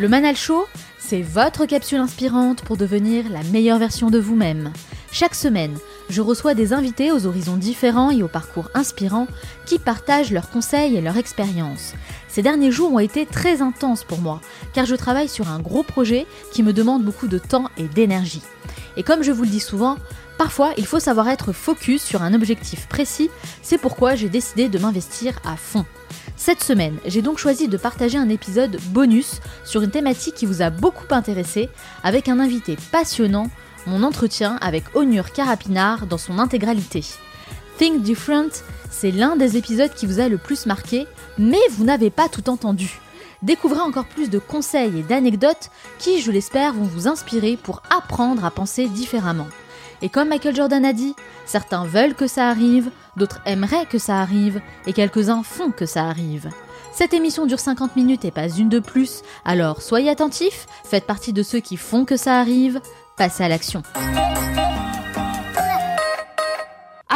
Le Manal Show, c'est votre capsule inspirante pour devenir la meilleure version de vous-même. Chaque semaine, je reçois des invités aux horizons différents et aux parcours inspirants qui partagent leurs conseils et leurs expériences. Ces derniers jours ont été très intenses pour moi, car je travaille sur un gros projet qui me demande beaucoup de temps et d'énergie. Et comme je vous le dis souvent, parfois il faut savoir être focus sur un objectif précis, c'est pourquoi j'ai décidé de m'investir à fond. Cette semaine, j'ai donc choisi de partager un épisode bonus sur une thématique qui vous a beaucoup intéressé avec un invité passionnant, mon entretien avec Onur Karapinard dans son intégralité. Think Different, c'est l'un des épisodes qui vous a le plus marqué, mais vous n'avez pas tout entendu. Découvrez encore plus de conseils et d'anecdotes qui, je l'espère, vont vous inspirer pour apprendre à penser différemment. Et comme Michael Jordan a dit, certains veulent que ça arrive, d'autres aimeraient que ça arrive, et quelques-uns font que ça arrive. Cette émission dure 50 minutes et pas une de plus, alors soyez attentifs, faites partie de ceux qui font que ça arrive, passez à l'action.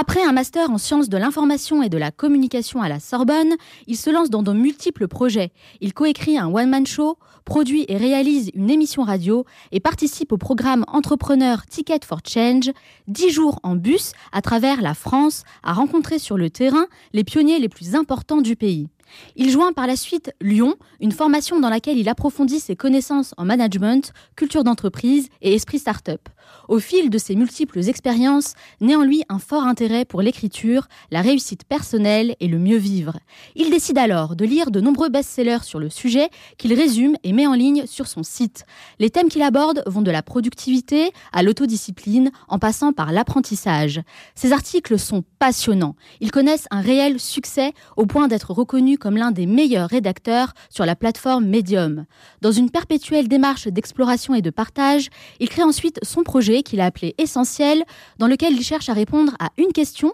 Après un master en sciences de l'information et de la communication à la Sorbonne, il se lance dans de multiples projets. Il coécrit un one-man show, produit et réalise une émission radio et participe au programme entrepreneur Ticket for Change, 10 jours en bus à travers la France à rencontrer sur le terrain les pionniers les plus importants du pays. Il joint par la suite Lyon, une formation dans laquelle il approfondit ses connaissances en management, culture d'entreprise et esprit start-up. Au fil de ses multiples expériences, naît en lui un fort intérêt pour l'écriture, la réussite personnelle et le mieux vivre. Il décide alors de lire de nombreux best-sellers sur le sujet qu'il résume et met en ligne sur son site. Les thèmes qu'il aborde vont de la productivité à l'autodiscipline en passant par l'apprentissage. Ses articles sont passionnants. Ils connaissent un réel succès au point d'être reconnus comme l'un des meilleurs rédacteurs sur la plateforme Medium. Dans une perpétuelle démarche d'exploration et de partage, il crée ensuite son projet qu'il a appelé Essentiel, dans lequel il cherche à répondre à une question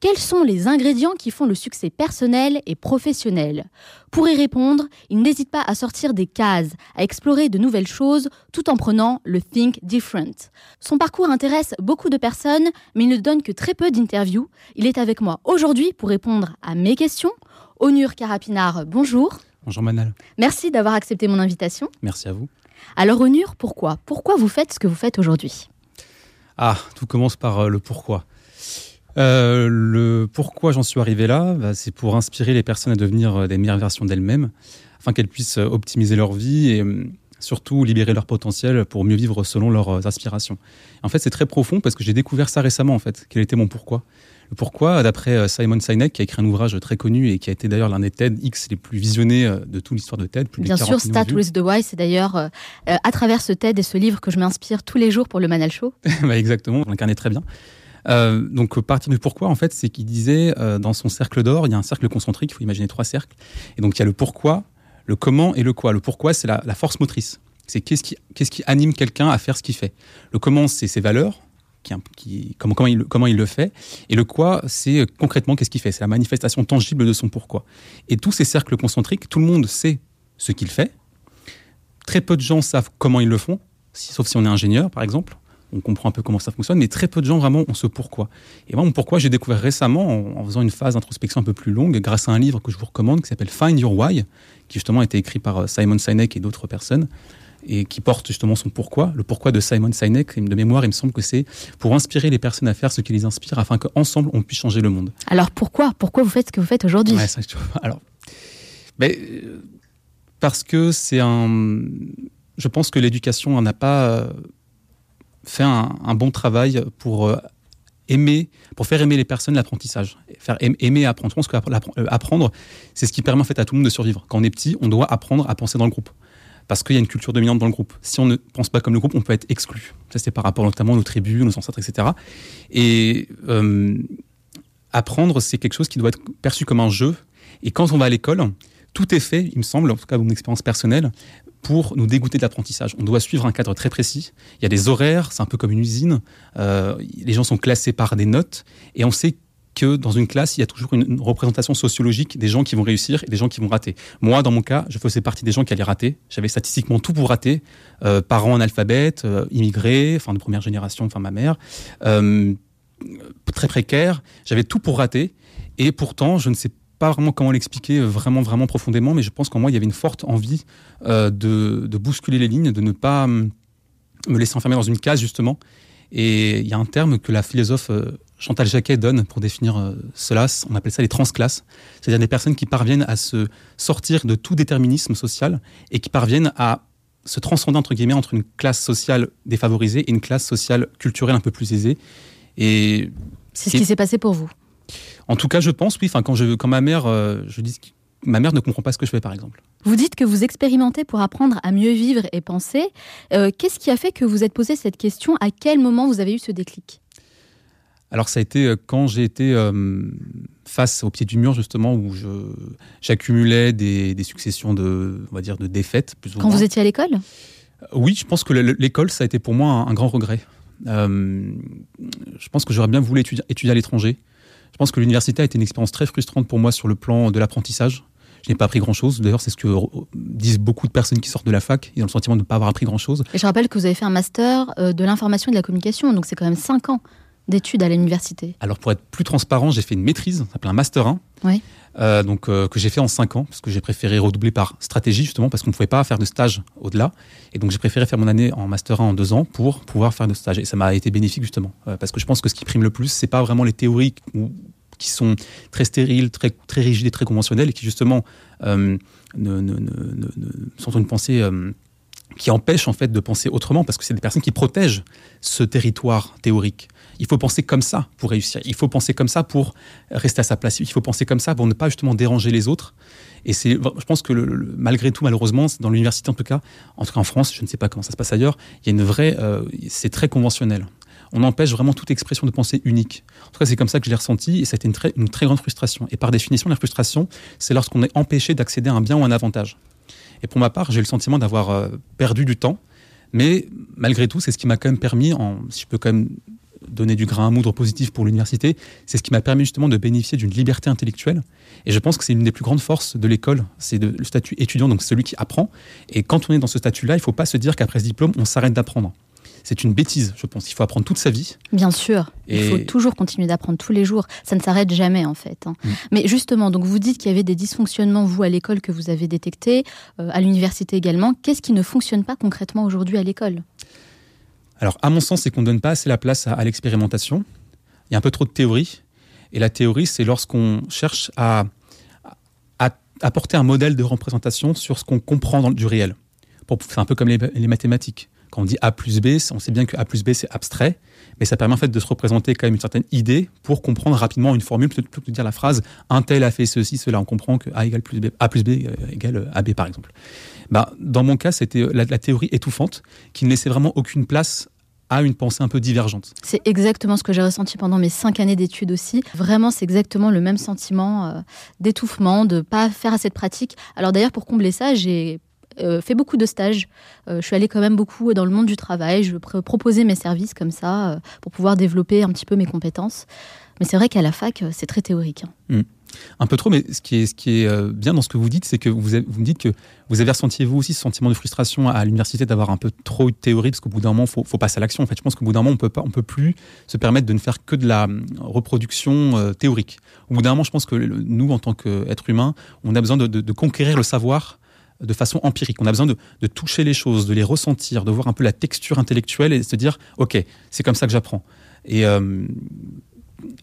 quels sont les ingrédients qui font le succès personnel et professionnel? Pour y répondre, il n'hésite pas à sortir des cases, à explorer de nouvelles choses tout en prenant le Think Different. Son parcours intéresse beaucoup de personnes, mais il ne donne que très peu d'interviews. Il est avec moi aujourd'hui pour répondre à mes questions. Onur Karapinard, bonjour. Bonjour Manal. Merci d'avoir accepté mon invitation. Merci à vous. Alors Onur, pourquoi? Pourquoi vous faites ce que vous faites aujourd'hui? Ah, tout commence par euh, le pourquoi. Euh, le pourquoi j'en suis arrivé là, bah, c'est pour inspirer les personnes à devenir euh, des meilleures versions d'elles-mêmes, afin qu'elles puissent optimiser leur vie et surtout libérer leur potentiel pour mieux vivre selon leurs aspirations. En fait, c'est très profond parce que j'ai découvert ça récemment, en fait, quel était mon pourquoi. Pourquoi, d'après Simon Sinek, qui a écrit un ouvrage très connu et qui a été d'ailleurs l'un des TEDx les plus visionnés de toute l'histoire de TED. Bien sûr, Start with the Why, c'est d'ailleurs à travers ce TED et ce livre que je m'inspire tous les jours pour le Manal Show. bah exactement, on l'incarnait très bien. Euh, donc, partir du pourquoi, en fait, c'est qu'il disait euh, dans son cercle d'or, il y a un cercle concentrique, il faut imaginer trois cercles. Et donc, il y a le pourquoi, le comment et le quoi. Le pourquoi, c'est la, force motrice. C'est qu'est-ce qui, qu'est-ce qui anime quelqu'un à faire ce qu'il fait. Le comment, c'est ses valeurs, comment, il, comment il le fait. Et le quoi, c'est euh, concrètement qu'est-ce qu'il fait? C'est la manifestation tangible de son pourquoi. Et tous ces cercles concentriques, tout le monde sait ce qu'il fait. Très peu de gens savent comment ils le font, sauf si on est ingénieur, par exemple on comprend un peu comment ça fonctionne, mais très peu de gens vraiment ont ce pourquoi. Et moi, mon pourquoi, j'ai découvert récemment en, faisant une phase d'introspection un peu plus longue, grâce à un livre que je vous recommande qui s'appelle Find Your Why, qui justement a été écrit par euh, Simon Sinek et d'autres personnes, et qui porte justement son pourquoi. Le pourquoi de Simon Sinek, de mémoire, il me semble que c'est pour inspirer les personnes à faire ce qui les inspire, afin qu'ensemble, on puisse changer le monde. Alors pourquoi? Pourquoi vous faites ce que vous faites aujourd'hui? Alors, Mais, Parce que c'est un. Je pense que l'éducation n'a pas fait un, un, bon travail pour aimer, pour faire aimer les personnes l'apprentissage, faire aimer apprendre. Je pense qu'apprendre, c'est ce qui permet en fait à tout le monde de survivre. Quand on est petit, on doit apprendre à penser dans le groupe. Parce qu'il y a une culture dominante dans le groupe. Si on ne pense pas comme le groupe, on peut être exclu. Ça, c'est par rapport notamment à nos tribus, nos ancêtres, etc. Et euh, apprendre, c'est quelque chose qui doit être perçu comme un jeu. Et quand on va à l'école, tout est fait, il me semble, en tout cas mon expérience personnelle, pour nous dégoûter de l'apprentissage. On doit suivre un cadre très précis. Il y a des horaires, c'est un peu comme une usine. Euh, les gens sont classés par des notes et on sait que dans une classe, il y a toujours une représentation sociologique des gens qui vont réussir et des gens qui vont rater. Moi, dans mon cas, je faisais partie des gens qui allaient rater. J'avais statistiquement tout pour rater. Euh, parents analphabètes, euh, immigrés, enfin de première génération, enfin ma mère, euh, très précaire. J'avais tout pour rater. Et pourtant, je ne sais pas vraiment comment l'expliquer vraiment, vraiment profondément, mais je pense qu'en moi, il y avait une forte envie euh, de, de, bousculer les lignes, de ne pas hum, me laisser enfermer dans une case, justement. Et il y a un terme que la philosophe Chantal Jacquet donne pour définir euh, cela, on appelle ça les transclasses, c'est-à-dire des personnes qui parviennent à se sortir de tout déterminisme social et qui parviennent à se transcender entre guillemets entre une classe sociale défavorisée et une classe sociale culturelle un peu plus aisée. Et c'est ce qui s'est passé pour vous? En tout cas, je pense, oui. Enfin, quand, je, quand ma mère, euh, je dis ma mère ne comprend pas ce que je fais, par exemple. Vous dites que vous expérimentez pour apprendre à mieux vivre et penser. Euh, qu'est-ce qui a fait que vous êtes posé cette question? À quel moment vous avez eu ce déclic? Alors, ça a été euh, quand j'ai été face au pied du mur, justement, où j'accumulais des, des, successions de, on va dire, de défaites. Plus ou quand vous étiez à l'école? Oui, je pense que l'école, ça a été pour moi un, grand regret. je pense que j'aurais bien voulu étudier, étudier à l'étranger. Je pense que l'université a été une expérience très frustrante pour moi sur le plan de l'apprentissage. Je n'ai pas appris grand-chose. D'ailleurs, c'est ce que disent beaucoup de personnes qui sortent de la fac. Ils ont le sentiment de ne pas avoir appris grand-chose. Et je rappelle que vous avez fait un master euh, de l'information et de la communication, donc c'est quand même 5 ans d'études à l'université. Alors, pour être plus transparent, j'ai fait une maîtrise, ça s'appelle un master 1. Oui. Euh, donc, euh, que j'ai fait en 5 ans, parce que j'ai préféré redoubler par stratégie, justement, parce qu'on ne pouvait pas faire de stage au-delà. Et donc, j'ai préféré faire mon année en Master 1 en 2 ans pour pouvoir faire de stage. Et ça m'a été bénéfique, justement, parce que je pense que ce qui prime le plus, c'est pas vraiment les théories ou qui sont très stériles, très, très rigides et très conventionnels et qui justement euh, ne, ne, ne, sont une pensée euh, qui empêche en fait de penser autrement parce que c'est des personnes qui protègent ce territoire théorique. Il faut penser comme ça pour réussir. Il faut penser comme ça pour rester à sa place. Il faut penser comme ça pour ne pas justement déranger les autres. Et c'est, je pense que malgré tout, malheureusement, dans l'université en tout cas, en tout cas en France, je ne sais pas comment ça se passe ailleurs, il y a une vraie, euh, c'est très conventionnel on empêche vraiment toute expression de pensée unique. En tout cas, c'est comme ça que je l'ai ressenti et ça a été une très, une très grande frustration. Et par définition, la frustration, c'est lorsqu'on est empêché d'accéder à un bien ou un avantage. Et pour ma part, j'ai le sentiment d'avoir euh, perdu du temps, mais malgré tout, c'est ce qui m'a quand même permis, en, si je peux quand même donner du grain à moudre positif pour l'université, c'est ce qui m'a permis justement de bénéficier d'une liberté intellectuelle. Et je pense que c'est une des plus grandes forces de l'école, c'est le statut étudiant, donc celui qui apprend. Et quand on est dans ce statut-là, il ne faut pas se dire qu'après ce diplôme, on s'arrête d'apprendre c'est une bêtise, je pense. Il faut apprendre toute sa vie. Bien sûr. Il faut toujours continuer d'apprendre tous les jours. Ça ne s'arrête jamais, en fait. Hein. Mm. Mais justement, donc vous dites qu'il y avait des dysfonctionnements, vous, à l'école, que vous avez détectés, euh, à l'université également. Qu'est-ce qui ne fonctionne pas concrètement aujourd'hui à l'école? Alors, à mon sens, c'est qu'on ne donne pas assez la place à, l'expérimentation. Il y a un peu trop de théorie. Et la théorie, c'est lorsqu'on cherche à, apporter un modèle de représentation sur ce qu'on comprend du réel. C'est un peu comme les mathématiques. Quand on dit A plus B, on sait bien que A plus B, c'est abstrait, mais ça permet en fait de se représenter quand même une certaine idée pour comprendre rapidement une formule, plutôt que de dire la phrase un tel a fait ceci, cela. On comprend que A plus B, A plus B euh, égale euh, AB, par exemple. Bah, dans mon cas, c'était la, théorie étouffante qui ne laissait vraiment aucune place à une pensée un peu divergente. C'est exactement ce que j'ai ressenti pendant mes cinq années d'études aussi. Vraiment, c'est exactement le même sentiment euh, d'étouffement, de pas faire assez de pratique. Alors d'ailleurs, pour combler ça, j'ai euh, fait beaucoup de stages. Euh, je suis allée quand même beaucoup dans le monde du travail. Je proposais mes services comme ça euh, pour pouvoir développer un petit peu mes compétences. Mais c'est vrai qu'à la fac, c'est très théorique. Hein. Mmh. Un peu trop, mais ce qui est, ce qui est bien dans ce que vous dites, c'est que vous, vous me dites que vous avez ressenti, vous aussi, ce sentiment de frustration à l'université d'avoir un peu trop de théorie, parce qu'au bout d'un moment, il faut, faut, passer à l'action. En fait, je pense qu'au bout d'un moment, on ne peut plus se permettre de ne faire que de la reproduction théorique. Au bout d'un moment, je pense que nous, en tant qu'êtres humains, on a besoin de, conquérir le savoir de façon empirique. On a besoin de, toucher les choses, de les ressentir, de voir un peu la texture intellectuelle et de se dire, OK, c'est comme ça que j'apprends. Euh,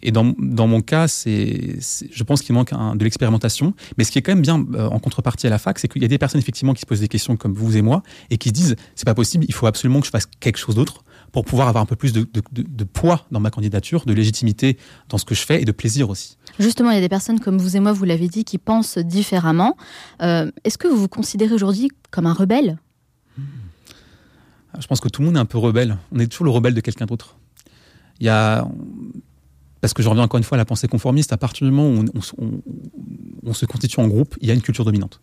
et dans, dans, mon cas, c'est, je pense qu'il manque un, de l'expérimentation. Mais ce qui est quand même bien euh, en contrepartie à la fac, c'est qu'il y a des personnes effectivement qui se posent des questions comme vous et moi et qui se disent c'est pas possible, il faut absolument que je fasse quelque chose d'autre pour pouvoir avoir un peu plus de, de, de, poids dans ma candidature, de légitimité dans ce que je fais et de plaisir aussi. Justement, il y a des personnes comme vous et moi, vous l'avez dit, qui pensent différemment. Euh, est-ce que vous vous considérez aujourd'hui comme un rebelle? Je pense que tout le monde est un peu rebelle. On est toujours le rebelle de quelqu'un d'autre. Il y a parce que je reviens encore une fois à la pensée conformiste, à partir du moment où on, se constitue en groupe, il y a une culture dominante.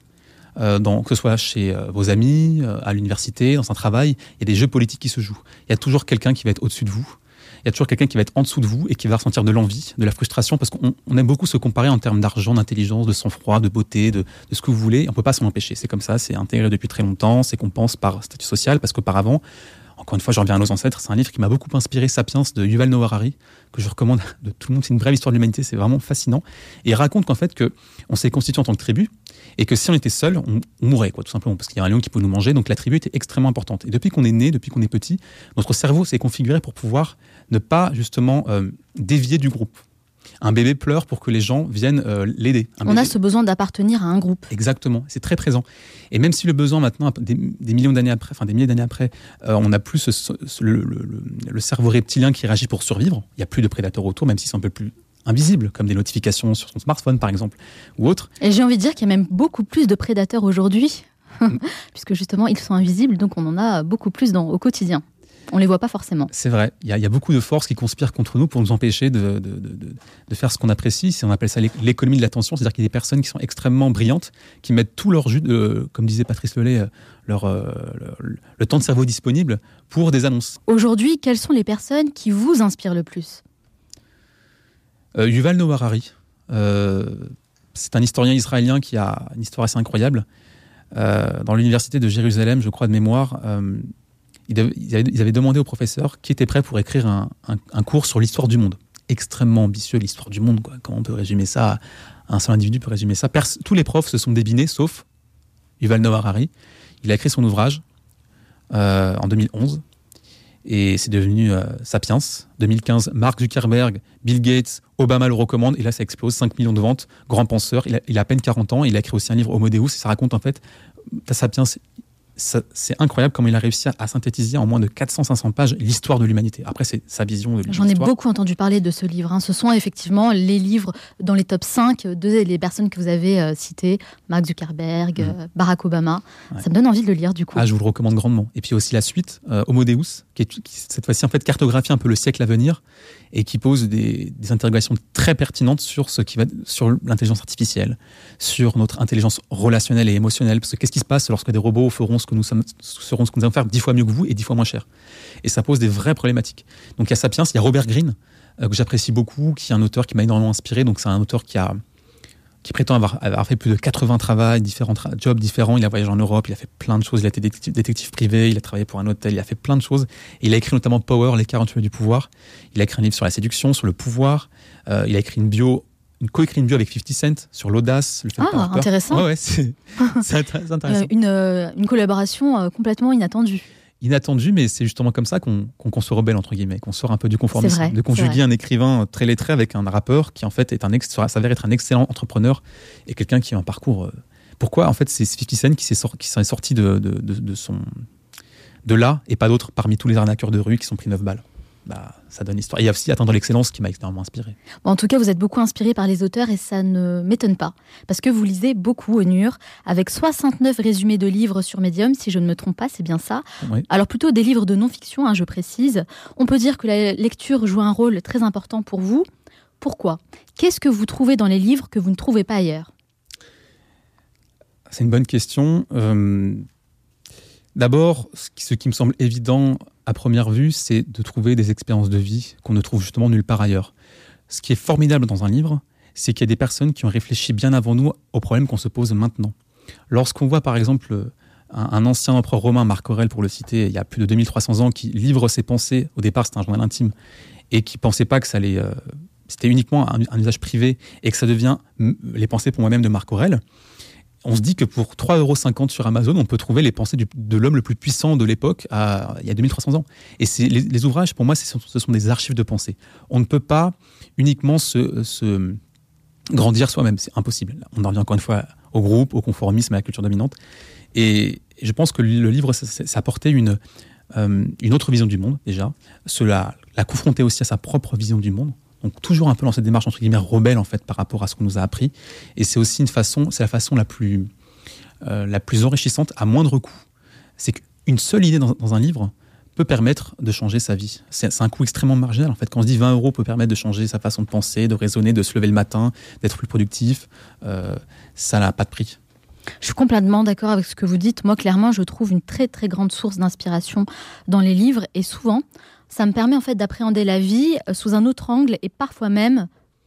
Euh, que ce soit chez euh, vos amis, euh, à l'université, dans un travail, il y a des jeux politiques qui se jouent. Il y a toujours quelqu'un qui va être au-dessus de vous. Il y a toujours quelqu'un qui va être en dessous de vous et qui va ressentir de l'envie, de la frustration, parce qu'on aime beaucoup se comparer en termes d'argent, d'intelligence, de sang-froid, de beauté, de, de, ce que vous voulez. On peut pas s'en empêcher. C'est comme ça, c'est intégré depuis très longtemps, c'est qu'on pense par statut social, parce qu'auparavant, encore une fois, je reviens à nos ancêtres. C'est un livre qui m'a beaucoup inspiré, Sapiens de Yuval Noah Harari, que je recommande de tout le monde. C'est une brève histoire de l'humanité, c'est vraiment fascinant. Et il raconte qu'en fait, que on s'est constitué en tant que tribu et que si on était seul, on, mourrait, quoi, tout simplement, parce qu'il y a un lion qui peut nous manger. Donc la tribu était extrêmement importante. Et depuis qu'on est né, depuis qu'on est petit, notre cerveau s'est configuré pour pouvoir ne pas justement euh, dévier du groupe un bébé pleure pour que les gens viennent euh, l'aider. On a ce besoin d'appartenir à un groupe. Exactement, c'est très présent. Et même si le besoin maintenant, des, millions d'années après, enfin des milliers d'années après, euh, on n'a plus le, cerveau reptilien qui réagit pour survivre, il n'y a plus de prédateurs autour, même si c'est un peu plus invisible, comme des notifications sur son smartphone par exemple, ou autre. Et j'ai envie de dire qu'il y a même beaucoup plus de prédateurs aujourd'hui, puisque justement ils sont invisibles, donc on en a beaucoup plus dans, au quotidien. On les voit pas forcément. C'est vrai. Il y, a beaucoup de forces qui conspirent contre nous pour nous empêcher de, faire ce qu'on apprécie. On appelle ça l'économie de l'attention. C'est-à-dire qu'il y a des personnes qui sont extrêmement brillantes, qui mettent tout leur jus, comme disait Patrice Lelay, euh, leur, euh, le temps de cerveau disponible pour des annonces. Aujourd'hui, quelles sont les personnes qui vous inspirent le plus? Euh, Yuval Noah Harari. c'est un historien israélien qui a une histoire assez incroyable. dans l'université de Jérusalem, je crois de mémoire, ils, avaient, demandé au professeur qui était prêt pour écrire un, cours sur l'histoire du monde. Extrêmement ambitieux, l'histoire du monde. Comment on peut résumer ça? Un seul individu peut résumer ça. tous les profs se sont débinés, sauf Yuval Noah Harari. Il a écrit son ouvrage euh, en 2011 et c'est devenu euh, Sapiens. 2015, Mark Zuckerberg, Bill Gates, Obama le recommande et là ça explose, 5 millions de ventes, grand penseur. Il a, il a à peine 40 ans, il a écrit aussi un livre Homo Deus et ça raconte en fait, Sapiens c'est incroyable comment il a réussi à, synthétiser en moins de 400-500 pages l'histoire de l'humanité. Après, c'est sa vision de J'en ai beaucoup entendu parler de ce livre. Hein. Ce sont effectivement les livres dans les top 5 de les personnes que vous avez euh, citées, Mark Zuckerberg, mm. euh, Barack Obama. Ça me donne envie de le lire du coup. Ah, je vous le recommande grandement. Et puis aussi la suite, euh, Homo Deus, qui, est, cette fois-ci en fait cartographie un peu le siècle à venir et qui pose des, interrogations très pertinentes sur ce qui va sur l'intelligence artificielle, sur notre intelligence relationnelle et émotionnelle. Parce que qu'est-ce qui se passe lorsque des robots feront ce que nous sommes, ce que nous allons faire dix fois mieux que vous et dix fois moins cher? Et ça pose des vraies problématiques. Donc il y a Sapiens, il y a Robert Greene euh, que j'apprécie beaucoup, qui est un auteur qui m'a énormément inspiré. Donc c'est un auteur qui a qui prétend avoir, fait plus de 80 travaux, différents jobs différents. Il a voyagé en Europe, il a fait plein de choses. Il a été détective, privé, il a travaillé pour un hôtel, il a fait plein de choses. Et il a écrit notamment Power, les 48 du pouvoir. Il a écrit un livre sur la séduction, sur le pouvoir. Euh, il a écrit une bio une coécrit une bio avec 50 Cent sur l'audace, le fait ah, intéressant. Ouais, ouais c'est intéressant. Euh, une, euh, une, collaboration complètement inattendue inattendu, mais c'est justement comme ça qu'on se rebelle, entre guillemets, qu'on sort un peu du conformisme. de conjuguer un écrivain très lettré avec un rappeur qui, en fait, est un s'avère être un excellent entrepreneur et quelqu'un qui a un parcours. Euh, pourquoi, en fait, c'est 50 Cent qui s'est sorti, sorti de, de, de, son, de là et pas d'autres parmi tous les arnaqueurs de rue qui sont pris 9 balles? Bah, ça donne histoire. il y a aussi Attendre l'excellence qui m'a extrêmement inspiré. en tout cas, vous êtes beaucoup inspiré par les auteurs et ça ne m'étonne pas. Parce que vous lisez beaucoup au NUR, avec 69 résumés de livres sur Medium, si je ne me trompe pas, c'est bien ça. Alors plutôt des livres de non-fiction, hein, je précise. On peut dire que la lecture joue un rôle très important pour vous. Pourquoi? Qu'est-ce que vous trouvez dans les livres que vous ne trouvez pas ailleurs? C'est une bonne question. Euh, D'abord, ce qui me semble évident à première vue, c'est de trouver des expériences de vie qu'on ne trouve justement nulle part ailleurs. Ce qui est formidable dans un livre, c'est qu'il y a des personnes qui ont réfléchi bien avant nous aux problèmes qu'on se pose maintenant. Lorsqu'on voit par exemple un, ancien empereur romain, Marc Aurèle pour le citer, il y a plus de 2300 ans, qui livre ses pensées, au départ c'était un journal intime, et qui pensait pas que ça allait... Euh, c'était uniquement un, usage privé et que ça devient les pensées pour moi-même de Marc Aurèle on se dit que pour 3,50 euros sur Amazon, on peut trouver les pensées de l'homme le plus puissant de l'époque il y a 2300 ans. Et les, les, ouvrages, pour moi, ce sont des archives de pensée. On ne peut pas uniquement se, grandir soi-même, c'est impossible. On en revient encore une fois au groupe, au conformisme, à la culture dominante. Et je pense que le livre, ça, apportait une, euh, une autre vision du monde, déjà. Cela la confronter aussi à sa propre vision du monde. Donc toujours un peu dans cette démarche entre guillemets rebelle en fait par rapport à ce qu'on nous a appris. Et c'est aussi une façon, c'est la façon la plus euh, la plus enrichissante à moindre coût. C'est qu'une seule idée dans, un livre peut permettre de changer sa vie. C'est un coût extrêmement marginal en fait. Quand on se dit 20 euros peut permettre de changer sa façon de penser, de raisonner, de se lever le matin, d'être plus productif, euh, ça n'a pas de prix. Je suis complètement d'accord avec ce que vous dites. Moi, clairement, je trouve une très très grande source d'inspiration dans les livres et souvent, ça me permet en fait d'appréhender la vie euh, sous un autre angle et parfois même,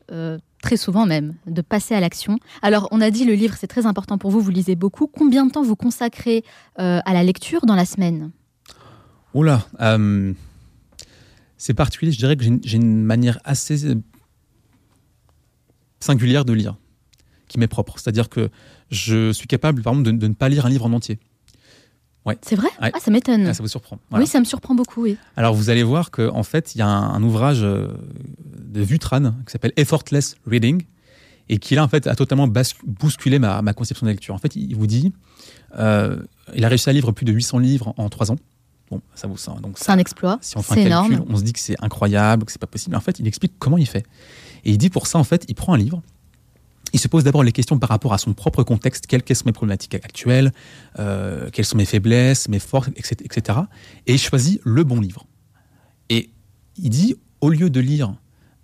euh, très souvent même, de passer à l'action. Alors, on a dit le livre, c'est très important pour vous, vous lisez beaucoup. Combien de temps vous consacrez euh, à la lecture dans la semaine? Oula, c'est particulier. Je dirais que j'ai une manière assez singulière de lire, qui m'est propre. C'est-à-dire que je suis capable, par exemple, de ne pas lire un livre en entier. C'est vrai? Ah, ça m'étonne. Ah, ça vous surprend. Oui, ça me surprend beaucoup, oui. Alors, vous allez voir qu'en en fait, il y a un, ouvrage euh, de Vutran qui s'appelle Effortless Reading et qui, là, en fait, a totalement bousculé ma, conception de lecture. En fait, il vous dit euh, il a réussi à lire plus de 800 livres en, 3 ans. Bon, ça vous donc C'est un exploit. Si on fait un calcul, on se dit que c'est incroyable, que c'est pas possible. En fait, il explique comment il fait. Et il dit pour ça, en fait, il prend un livre, il se pose d'abord les questions par rapport à son propre contexte, quelles, sont mes problématiques actuelles, euh, quelles sont mes faiblesses, mes forces, etc., Et il choisit le bon livre. Et il dit, au lieu de lire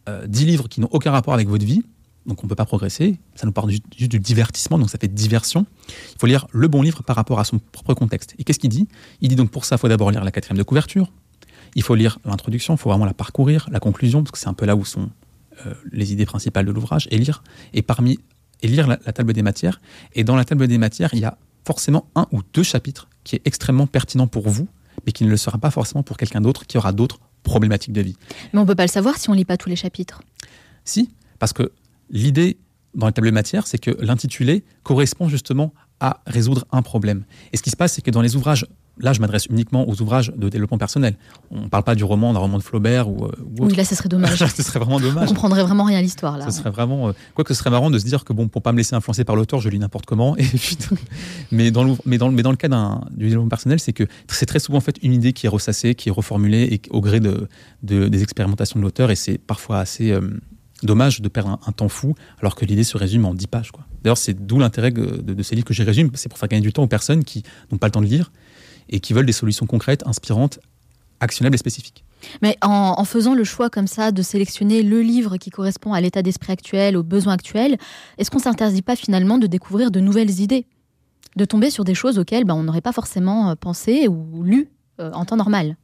euh, 10 livres qui n'ont aucun rapport avec votre vie, donc on ne peut pas progresser, ça nous parle juste du divertissement, donc ça fait diversion, il faut lire le bon livre par rapport à son propre contexte. Et qu'est-ce qu'il dit? Il dit donc pour ça, il faut d'abord lire la quatrième de couverture, il faut lire l'introduction, il faut vraiment la parcourir, la conclusion, parce que c'est un peu là où sont les idées principales de l'ouvrage et lire et parmi et lire la, table des matières. Et dans la table des matières, il y a forcément un ou deux chapitres qui est extrêmement pertinent pour vous, mais qui ne le sera pas forcément pour quelqu'un d'autre qui aura d'autres problématiques de vie. Mais on peut pas le savoir si on lit pas tous les chapitres. Si, parce que l'idée dans la table des matières, c'est que l'intitulé correspond justement à résoudre un problème. Et ce qui se passe, c'est que dans les ouvrages Là, je m'adresse uniquement aux ouvrages de développement personnel. On ne parle pas du roman, d'un roman de Flaubert ou, euh, ou Oui, là, ce serait dommage. ce serait vraiment dommage. On comprendrait vraiment rien à l'histoire, là. Ce serait vraiment... Euh, quoi que ce serait marrant de se dire que, bon, pour pas me laisser influencer par l'auteur, je lis n'importe comment. Et mais, dans le, mais, dans, mais dans le cas du développement personnel, c'est que c'est très souvent en fait une idée qui est ressassée, qui est reformulée et, au gré de, des expérimentations de l'auteur. Et c'est parfois assez... Euh, dommage de perdre un, temps fou alors que l'idée se résume en 10 pages. D'ailleurs, c'est d'où l'intérêt de, de, ces livres que j'ai résumé, c'est pour faire gagner du temps aux personnes qui n'ont pas le temps de lire et qui veulent des solutions concrètes, inspirantes, actionnables et spécifiques. Mais en, faisant le choix comme ça de sélectionner le livre qui correspond à l'état d'esprit actuel, aux besoins actuels, est-ce qu'on ne s'interdit pas finalement de découvrir de nouvelles idées? De tomber sur des choses auxquelles ben, on n'aurait pas forcément euh, pensé ou lu euh, en temps normal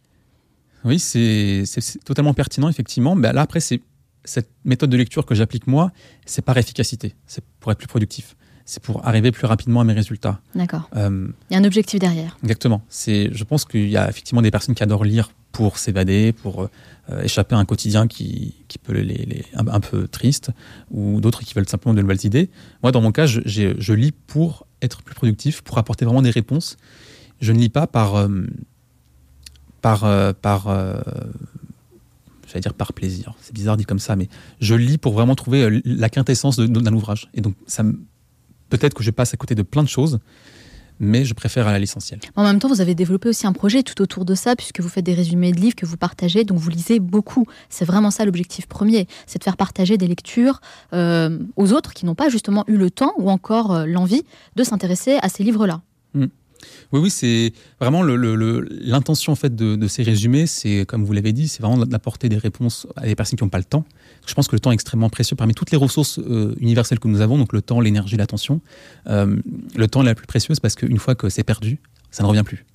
Oui, c'est totalement pertinent, effectivement. Mais là, après, c'est cette méthode de lecture que j'applique moi, c'est par efficacité, c'est pour être plus productif c'est pour arriver plus rapidement à mes résultats. D'accord. Euh, il y a un objectif derrière. Exactement. C'est, je pense qu'il y a effectivement des personnes qui adorent lire pour s'évader, pour euh, échapper à un quotidien qui, qui peut les, les un, peu triste, ou d'autres qui veulent simplement de nouvelles idées. Moi, dans mon cas, je, je lis pour être plus productif, pour apporter vraiment des réponses. Je ne lis pas par euh, par par j'allais dire par plaisir. C'est bizarre dit comme ça, mais je lis pour vraiment trouver la quintessence d'un ouvrage. Et donc, ça me peut-être que je passe à côté de plein de choses, mais je préfère aller à l'essentiel. En même temps, vous avez développé aussi un projet tout autour de ça, puisque vous faites des résumés de livres que vous partagez, donc vous lisez beaucoup. C'est vraiment ça l'objectif premier, c'est de faire partager des lectures euh, aux autres qui n'ont pas justement eu le temps ou encore euh, l'envie de s'intéresser à ces livres-là. Mmh. Oui, oui, c'est vraiment l'intention en fait de, ces résumés, c'est comme vous l'avez dit, c'est vraiment d'apporter des réponses à des personnes qui n'ont pas le temps. Je pense que le temps est extrêmement précieux parmi toutes les ressources euh, universelles que nous avons, donc le temps, l'énergie, l'attention. Euh, le temps est la plus précieuse parce qu'une fois que c'est perdu, ça ne revient plus.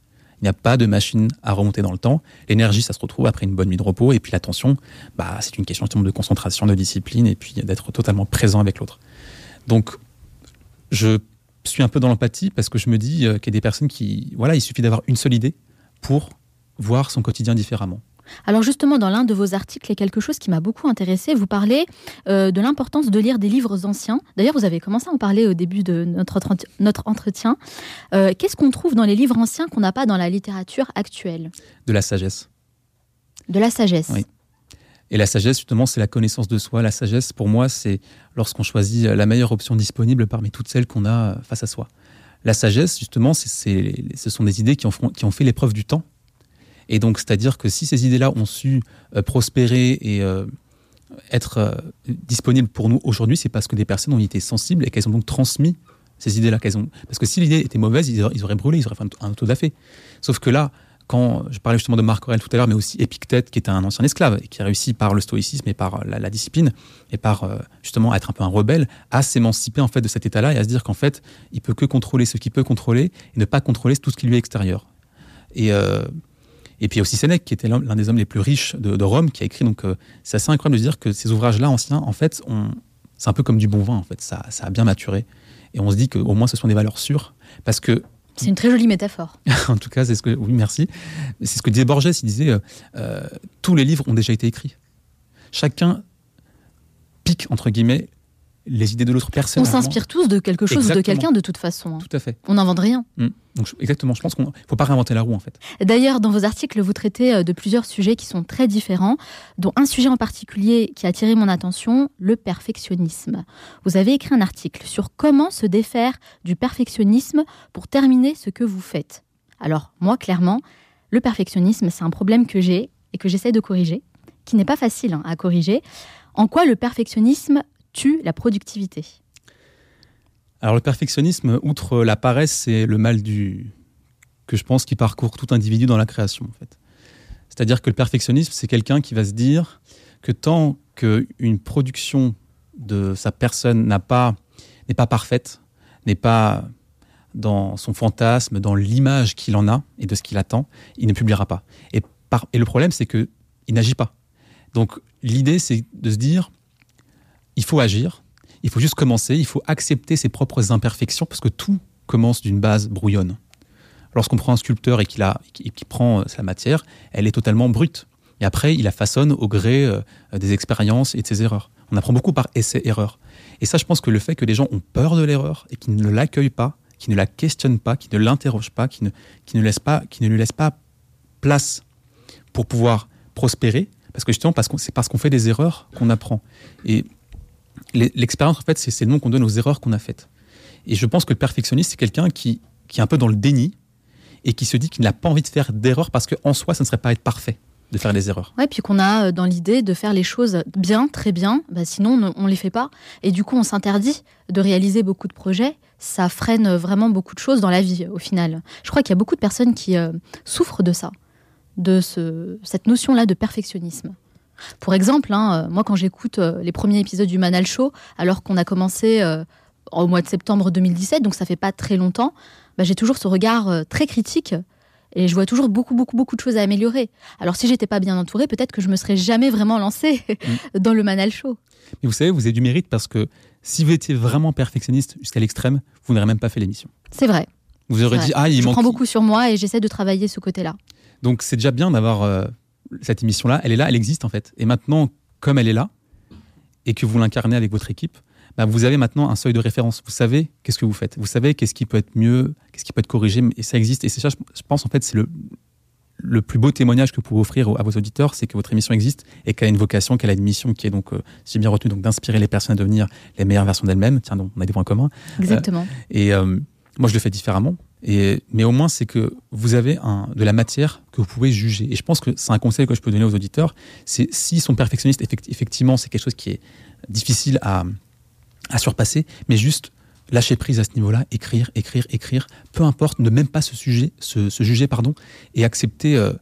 Il n'y a pas de machine à remonter dans le temps. L'énergie, ça se retrouve après une bonne nuit de repos. Et puis l'attention, bah, c'est une question de concentration, de discipline et puis d'être totalement présent avec l'autre. Donc, je suis un peu dans l'empathie parce que je me dis euh, qu'il y a des personnes qui, voilà, il suffit d'avoir une seule idée pour voir son quotidien différemment. Alors justement, dans l'un de vos articles, il y a quelque chose qui m'a beaucoup intéressé. Vous parlez euh, de l'importance de lire des livres anciens. D'ailleurs, vous avez commencé à en parler au début de notre, notre entretien. Euh, qu'est-ce qu'on trouve dans les livres anciens qu'on n'a pas dans la littérature actuelle? De la sagesse. De la sagesse. Oui. Et la sagesse, justement, c'est la connaissance de soi. La sagesse, pour moi, c'est lorsqu'on choisit la meilleure option disponible parmi toutes celles qu'on a face à soi. La sagesse, justement, ce sont des idées qui ont, fait l'épreuve du temps et donc, c'est-à-dire que si ces idées-là ont su euh, prospérer et euh, être euh, disponibles pour nous aujourd'hui, c'est parce que des personnes ont été sensibles et qu'elles ont donc transmis ces idées-là. Qu'elles ont... Parce que si l'idée était mauvaise, ils auraient, brûlé, ils auraient fait un auto-da-fait. Sauf que là, quand je parlais justement de Marc Aurèle tout à l'heure, mais aussi Épictète, qui était un ancien esclave et qui a réussi par le stoïcisme et par la, discipline et par justement être un peu un rebelle, à s'émanciper en fait de cet état-là et à se dire qu'en fait, il peut que contrôler ce qu'il peut contrôler et ne pas contrôler tout ce qui lui est extérieur. Et et puis aussi Sénèque, qui était l'un des hommes les plus riches de, Rome, qui a écrit. Donc, euh, c'est assez incroyable de se dire que ces ouvrages-là anciens, en fait, c'est un peu comme du bon vin. En fait, ça, ça a bien maturé. Et on se dit qu'au moins, ce sont des valeurs sûres, parce que c'est une très jolie métaphore. en tout cas, c'est ce que. Oui, merci. C'est ce que disait Borges. Il disait euh, euh, tous les livres ont déjà été écrits. Chacun pique entre guillemets les idées de l'autre personne. On s'inspire tous de quelque chose ou de quelqu'un de toute façon. Hein. Tout à fait. On n'invente rien. Mm. Donc, exactement. Je pense qu'il ne faut pas réinventer la roue en fait. D'ailleurs, dans vos articles, vous traitez euh, de plusieurs sujets qui sont très différents, dont un sujet en particulier qui a attiré mon attention, le perfectionnisme. Vous avez écrit un article sur comment se défaire du perfectionnisme pour terminer ce que vous faites. Alors, moi, clairement, le perfectionnisme, c'est un problème que j'ai et que j'essaie de corriger, qui n'est pas facile hein, à corriger. En quoi le perfectionnisme tue la productivité Alors le perfectionnisme, outre la paresse, c'est le mal du que je pense qui parcourt tout individu dans la création en fait. C'est-à-dire que le perfectionnisme, c'est quelqu'un qui va se dire que tant qu'une production de sa personne n'est pas parfaite, n'est pas dans son fantasme, dans l'image qu'il en a et de ce qu'il attend, il ne publiera pas. Et, et le problème, c'est qu'il n'agit pas. Donc l'idée, c'est de se dire, il faut agir, il faut juste commencer, il faut accepter ses propres imperfections, parce que tout commence d'une base brouillonne. Lorsqu'on prend un sculpteur et qu'il prend euh, sa matière, elle est totalement brute. Et après, il la façonne au gré euh, des expériences et de ses erreurs. On apprend beaucoup par essai-erreur. Et ça, je pense que le fait que les gens ont peur de l'erreur et qu'ils ne l'accueillent pas, qu'ils ne la questionnent pas, qu'ils ne l'interrogent pas, qu'ils ne, pas, ne lui laissent pas place pour pouvoir prospérer, parce que justement, c'est parce qu'on fait des erreurs qu'on apprend. L'expérience, en fait, c'est le nom qu'on donne aux erreurs qu'on a faites. Et je pense que le perfectionniste, c'est quelqu'un qui, qui est un peu dans le déni et qui se dit qu'il n'a pas envie de faire d'erreurs parce qu'en soi, ça ne serait pas être parfait de faire des erreurs. Ouais, puis qu'on a euh, dans l'idée de faire les choses bien, très bien, bah sinon on ne les fait pas. Et du coup, on s'interdit de réaliser beaucoup de projets. Ça freine vraiment beaucoup de choses dans la vie, au final. Je crois qu'il y a beaucoup de personnes qui euh, souffrent de ça, de ce, cette notion-là de perfectionnisme. Pour exemple, hein, euh, moi quand j'écoute euh, les premiers épisodes du Manal Show, alors qu'on a commencé euh, au mois de septembre 2017, donc ça fait pas très longtemps, bah, j'ai toujours ce regard très critique et je vois toujours beaucoup, beaucoup, beaucoup de choses à améliorer. Alors si j'étais pas bien entourée, peut-être que je me serais jamais vraiment lancée mm. dans le Manal Show. Mais vous savez, vous avez du mérite parce que si vous étiez vraiment perfectionniste jusqu'à l'extrême, vous n'aurez même pas fait l'émission. C'est vrai. Vous aurez dit, ah, il je manque... prends beaucoup sur moi et j'essaie de travailler ce côté-là. Donc c'est déjà bien d'avoir cette émission-là, elle est là, elle existe en fait. Et maintenant, comme elle est là, et que vous l'incarnez avec votre équipe, bah, vous avez maintenant un seuil de référence. Vous savez qu'est-ce que vous faites. Vous savez qu'est-ce qui peut être mieux, qu'est-ce qui peut être corrigé, et ça existe. Et c'est ça, je pense en fait, c'est le, le plus beau témoignage que vous pouvez offrir à vos auditeurs, c'est que votre émission existe et qu'elle a une vocation, qu'elle a une mission qui est donc, euh, si bien retenu, donc d'inspirer les personnes à devenir les meilleures versions d'elles-mêmes. Tiens, donc on a des points communs. Exactement. Euh, et euh, moi, je le fais différemment mais au moins, c'est que vous avez un, de la matière que vous pouvez juger. Et je pense que c'est un conseil que je peux donner aux auditeurs. C'est s'ils sont perfectionnistes, effectivement, c'est quelque chose qui est difficile à, à surpasser, mais juste lâcher prise à ce niveau-là, écrire, écrire, écrire, peu importe, ne même pas se, sujet, se, juger pardon, et accepter, euh,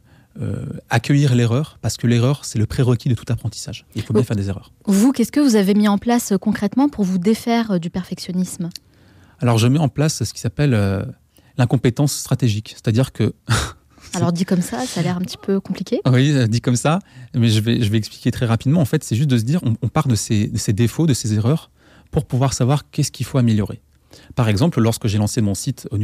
euh, accueillir l'erreur, parce que l'erreur, c'est le prérequis de tout apprentissage. Il faut bien faire des erreurs. Vous, qu'est-ce que vous avez mis en place euh, concrètement pour vous défaire du perfectionnisme? Alors, je mets en place ce qui s'appelle l'incompétence stratégique. C'est-à-dire que. Alors dit comme ça, ça a l'air un petit peu compliqué. Oui, dit comme ça, mais je vais, je vais expliquer très rapidement. En fait, c'est juste de se dire, on, part de ses, défauts, de ses erreurs, pour pouvoir savoir qu'est-ce qu'il faut améliorer. Par exemple, lorsque j'ai lancé mon site au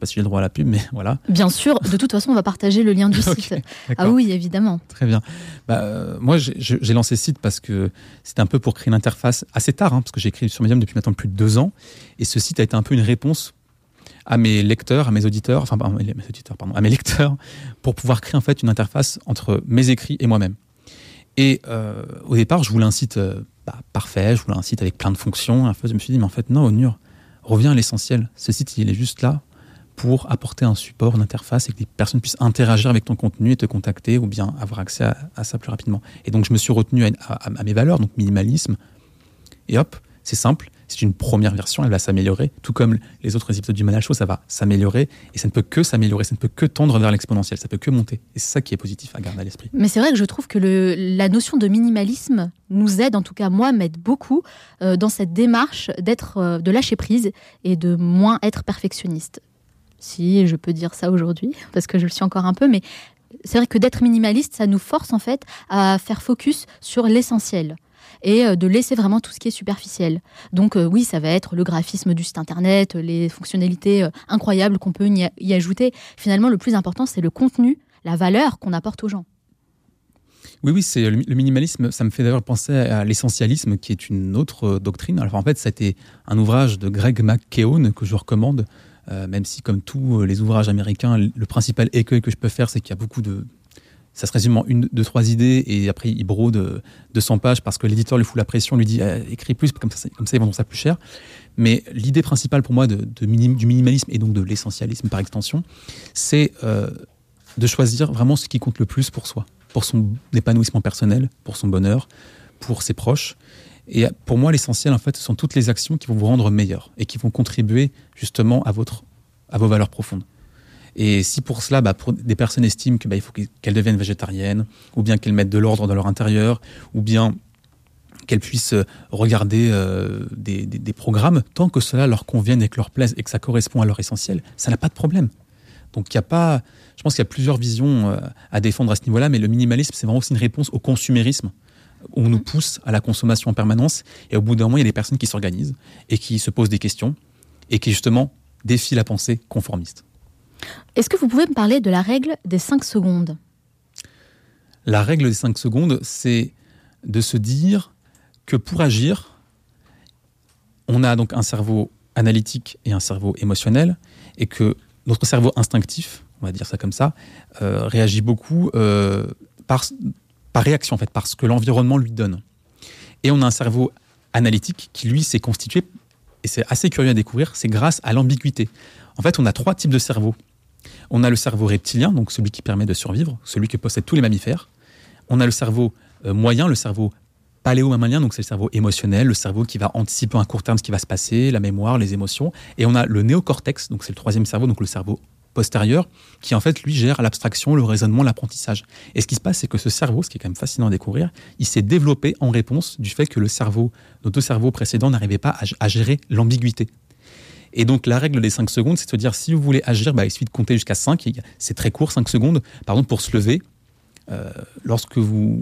pas si j'ai le droit à la pub, mais voilà. Bien sûr, de toute façon, on va partager le lien du site. ah oui, évidemment. Très bien. Bah, euh, moi, j'ai lancé ce site parce que c'était un peu pour créer une interface assez tard, hein, parce que j'ai écrit sur Medium depuis maintenant plus de deux ans. Et ce site a été un peu une réponse à mes lecteurs, à mes auditeurs, enfin, à mes auditeurs, pardon, à mes lecteurs, pour pouvoir créer en fait une interface entre mes écrits et moi-même. Et euh, au départ, je voulais un site euh, bah, parfait, je voulais un site avec plein de fonctions. En fait, je me suis dit, mais en fait, non, Onur, reviens à l'essentiel. Ce site, il est juste là pour apporter un support, une interface et que les personnes puissent interagir avec ton contenu et te contacter ou bien avoir accès à, ça plus rapidement. Et donc, je me suis retenu à, mes valeurs, donc minimalisme. Et hop, c'est simple, c'est une première version, elle va s'améliorer, tout comme les autres épisodes du Manal ça va s'améliorer, et ça ne peut que s'améliorer, ça ne peut que tendre vers l'exponentiel, ça peut que monter. Et c'est ça qui est positif à garder à l'esprit. Mais c'est vrai que je trouve que la notion de minimalisme nous aide, en tout cas moi, m'aide beaucoup euh, dans cette démarche d'être, euh, de lâcher prise et de moins être perfectionniste. Si je peux dire ça aujourd'hui, parce que je le suis encore un peu, mais c'est vrai que d'être minimaliste, ça nous force en fait à faire focus sur l'essentiel et euh, de laisser vraiment tout ce qui est superficiel. Donc euh, oui, ça va être le graphisme du site internet, les fonctionnalités euh, incroyables qu'on peut y ajouter. Finalement, le plus important, c'est le contenu, la valeur qu'on apporte aux gens. Oui, oui, c'est le minimalisme. Ça me fait d'ailleurs penser à l'essentialisme, qui est une autre doctrine. En fait, c'était un ouvrage de Greg McKeown que je recommande, même si, comme tous les ouvrages américains, le principal écueil que je peux faire, c'est qu'il y a beaucoup de, ça se résume en une, deux, trois idées et après il brode 200 pages parce que l'éditeur lui fout la pression, lui dit eh, écris plus, comme ça, comme ça ils vendront ça plus cher. Mais l'idée principale pour moi du minimalisme et donc de l'essentialisme par extension, c'est euh, de choisir vraiment ce qui compte le plus pour soi, pour son épanouissement personnel, pour son bonheur, pour ses proches. Et pour moi, l'essentiel, en fait, ce sont toutes les actions qui vont vous rendre meilleur et qui vont contribuer justement à, votre, à vos valeurs profondes. Et si pour cela, bah, des personnes estiment qu'il bah, faut qu'elles deviennent végétariennes, ou bien qu'elles mettent de l'ordre dans leur intérieur, ou bien qu'elles puissent euh, regarder euh, des, programmes, tant que cela leur convienne et que leur plaise et que ça correspond à leur essentiel, ça n'a pas de problème. Donc il y a pas, je pense qu'il y a plusieurs visions euh, à défendre à ce niveau-là, mais le minimalisme, c'est vraiment aussi une réponse au consumérisme, on nous pousse à la consommation en permanence, et au bout d'un moment, il y a des personnes qui s'organisent et qui se posent des questions, et qui justement défient la pensée conformiste. Est-ce que vous pouvez me parler de la règle des 5 secondes? La règle des 5 secondes, c'est de se dire que pour agir, on a donc un cerveau analytique et un cerveau émotionnel, et que notre cerveau instinctif, on va dire ça comme ça, euh, réagit beaucoup euh, par, par réaction, en fait, parce que l'environnement lui donne. Et on a un cerveau analytique qui, lui, s'est constitué, et c'est assez curieux à découvrir, c'est grâce à l'ambiguïté. En fait, on a trois types de cerveaux. On a le cerveau reptilien, donc celui qui permet de survivre, celui que possèdent tous les mammifères. On a le cerveau euh, moyen, le cerveau paléo-mammalien, donc c'est le cerveau émotionnel, le cerveau qui va anticiper à court terme ce qui va se passer, la mémoire, les émotions. Et on a le néocortex, donc c'est le troisième cerveau, donc le cerveau postérieur, qui en fait lui gère l'abstraction, le raisonnement, l'apprentissage. Et ce qui se passe, c'est que ce cerveau, ce qui est quand même fascinant à découvrir, il s'est développé en réponse du fait que le cerveau, nos deux cerveaux précédents n'arrivaient pas à gérer l'ambiguïté. Et donc la règle des 5 secondes, c'est de se dire si vous voulez agir, bah, il suffit de compter jusqu'à 5. C'est très court, 5 secondes. Par exemple, pour se lever, euh, lorsque vous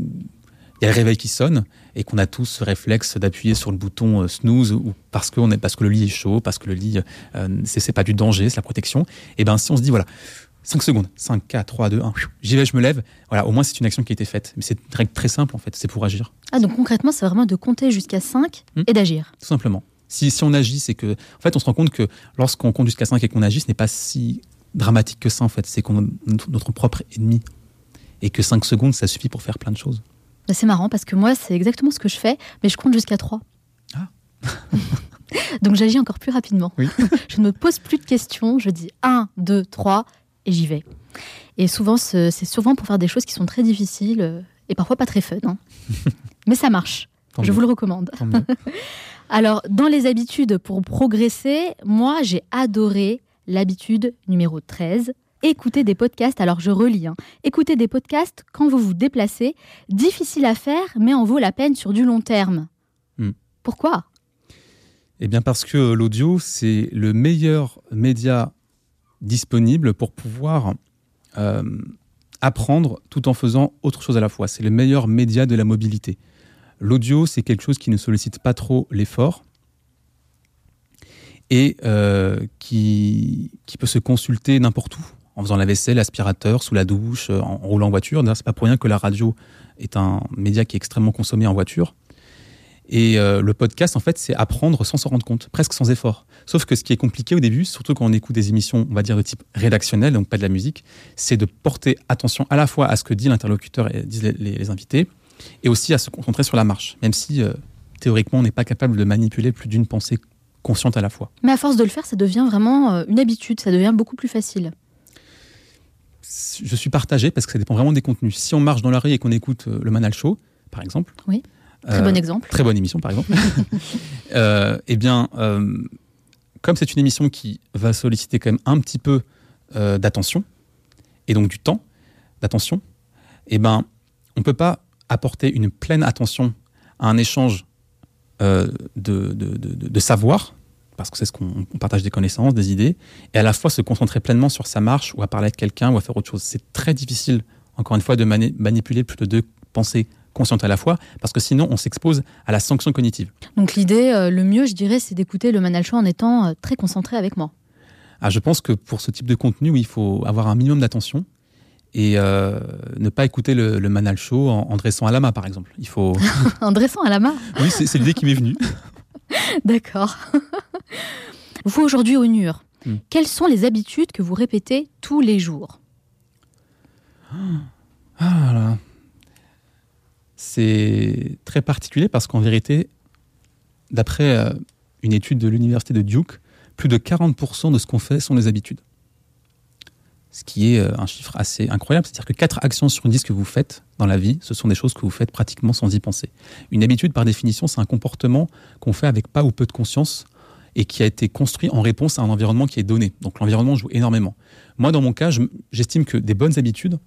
il y a le réveil qui sonne et qu'on a tous ce réflexe d'appuyer sur le bouton euh, snooze ou parce que, on est, parce que le lit est chaud, parce que le lit, euh, c'est pas du danger, c'est la protection. Et ben si on se dit voilà, 5 secondes, 5, 4, 3, 2, 1, j'y vais, je me lève, voilà, au moins c'est une action qui a été faite. Mais c'est une règle très simple en fait, c'est pour agir. Ah donc concrètement, c'est vraiment de compter jusqu'à 5 hmm. et d'agir. Tout simplement. Si, on agit, c'est que. En fait, on se rend compte que lorsqu'on compte jusqu'à 5 et qu'on agit, ce n'est pas si dramatique que ça, en fait. C'est qu'on notre propre ennemi. Et que 5 secondes, ça suffit pour faire plein de choses. C'est marrant parce que moi, c'est exactement ce que je fais, mais je compte jusqu'à 3. Ah Donc j'agis encore plus rapidement. je ne me pose plus de questions, je dis 1, 2, 3 et j'y vais. Et souvent, c'est souvent pour faire des choses qui sont très difficiles euh, et parfois pas très fun. Hein. mais ça marche. je vous le recommande. Alors, dans les habitudes pour progresser, moi, j'ai adoré l'habitude numéro 13. Écouter des podcasts, alors je relis, hein. écouter des podcasts quand vous vous déplacez, difficile à faire, mais en vaut la peine sur du long terme. Hmm. Pourquoi? Eh bien parce que l'audio, c'est le meilleur média disponible pour pouvoir euh, apprendre tout en faisant autre chose à la fois. C'est le meilleur média de la mobilité. L'audio, c'est quelque chose qui ne sollicite pas trop l'effort. et qui, qui peut se consulter n'importe où, en faisant la vaisselle, l'aspirateur, sous la douche, en roulant en voiture. C'est pas pour rien que la radio est un média qui est extrêmement consommé en voiture. Et euh, le podcast, en fait, c'est apprendre sans s'en rendre compte, presque sans effort. Sauf que ce qui est compliqué au début, surtout quand on écoute des émissions, on va dire de type rédactionnel, donc pas de la musique, c'est de porter attention à la fois à ce que dit l'interlocuteur et disent les, invités, et aussi à se concentrer sur la marche, même si euh, théoriquement on n'est pas capable de manipuler plus d'une pensée consciente à la fois. Mais à force de le faire, ça devient vraiment euh, une habitude, ça devient beaucoup plus facile. Je suis partagé parce que ça dépend vraiment des contenus. Si on marche dans la rue et qu'on écoute le Manal Show, par exemple, oui Très bon euh, exemple. Très bonne émission, par exemple. euh, eh bien, euh, comme c'est une émission qui va solliciter quand même un petit peu euh, d'attention, et donc du temps d'attention, eh ben, on ne peut pas apporter une pleine attention à un échange de, de, de, de, savoir, parce que c'est ce qu'on partage des connaissances, des idées, et à la fois se concentrer pleinement sur sa marche, ou à parler avec quelqu'un, ou à faire autre chose. C'est très difficile, encore une fois, de manipuler plus de deux pensées consciente à la fois, parce que sinon on s'expose à la sanction cognitive. Donc l'idée, euh, le mieux, je dirais, c'est d'écouter le Manal Show en étant euh, très concentré avec moi. Ah, je pense que pour ce type de contenu, il faut avoir un minimum d'attention et euh, ne pas écouter le, Manal Show en, dressant à la main, par exemple. Il faut en dressant à la main. Oui, c'est l'idée qui m'est venue. D'accord. vous aujourd'hui au NUR, hmm. quelles sont les habitudes que vous répétez tous les jours? Ah là c'est très particulier parce qu'en vérité, d'après euh, une étude de l'université de Duke, plus de 40% de ce qu'on fait sont des habitudes. Ce qui est euh, un chiffre assez incroyable, c'est-à-dire que 4 actions sur 10 que vous faites dans la vie, ce sont des choses que vous faites pratiquement sans y penser. Une habitude, par définition, c'est un comportement qu'on fait avec pas ou peu de conscience et qui a été construit en réponse à un environnement qui est donné. Donc l'environnement joue énormément. Moi, dans mon cas, j'estime que des bonnes habitudes,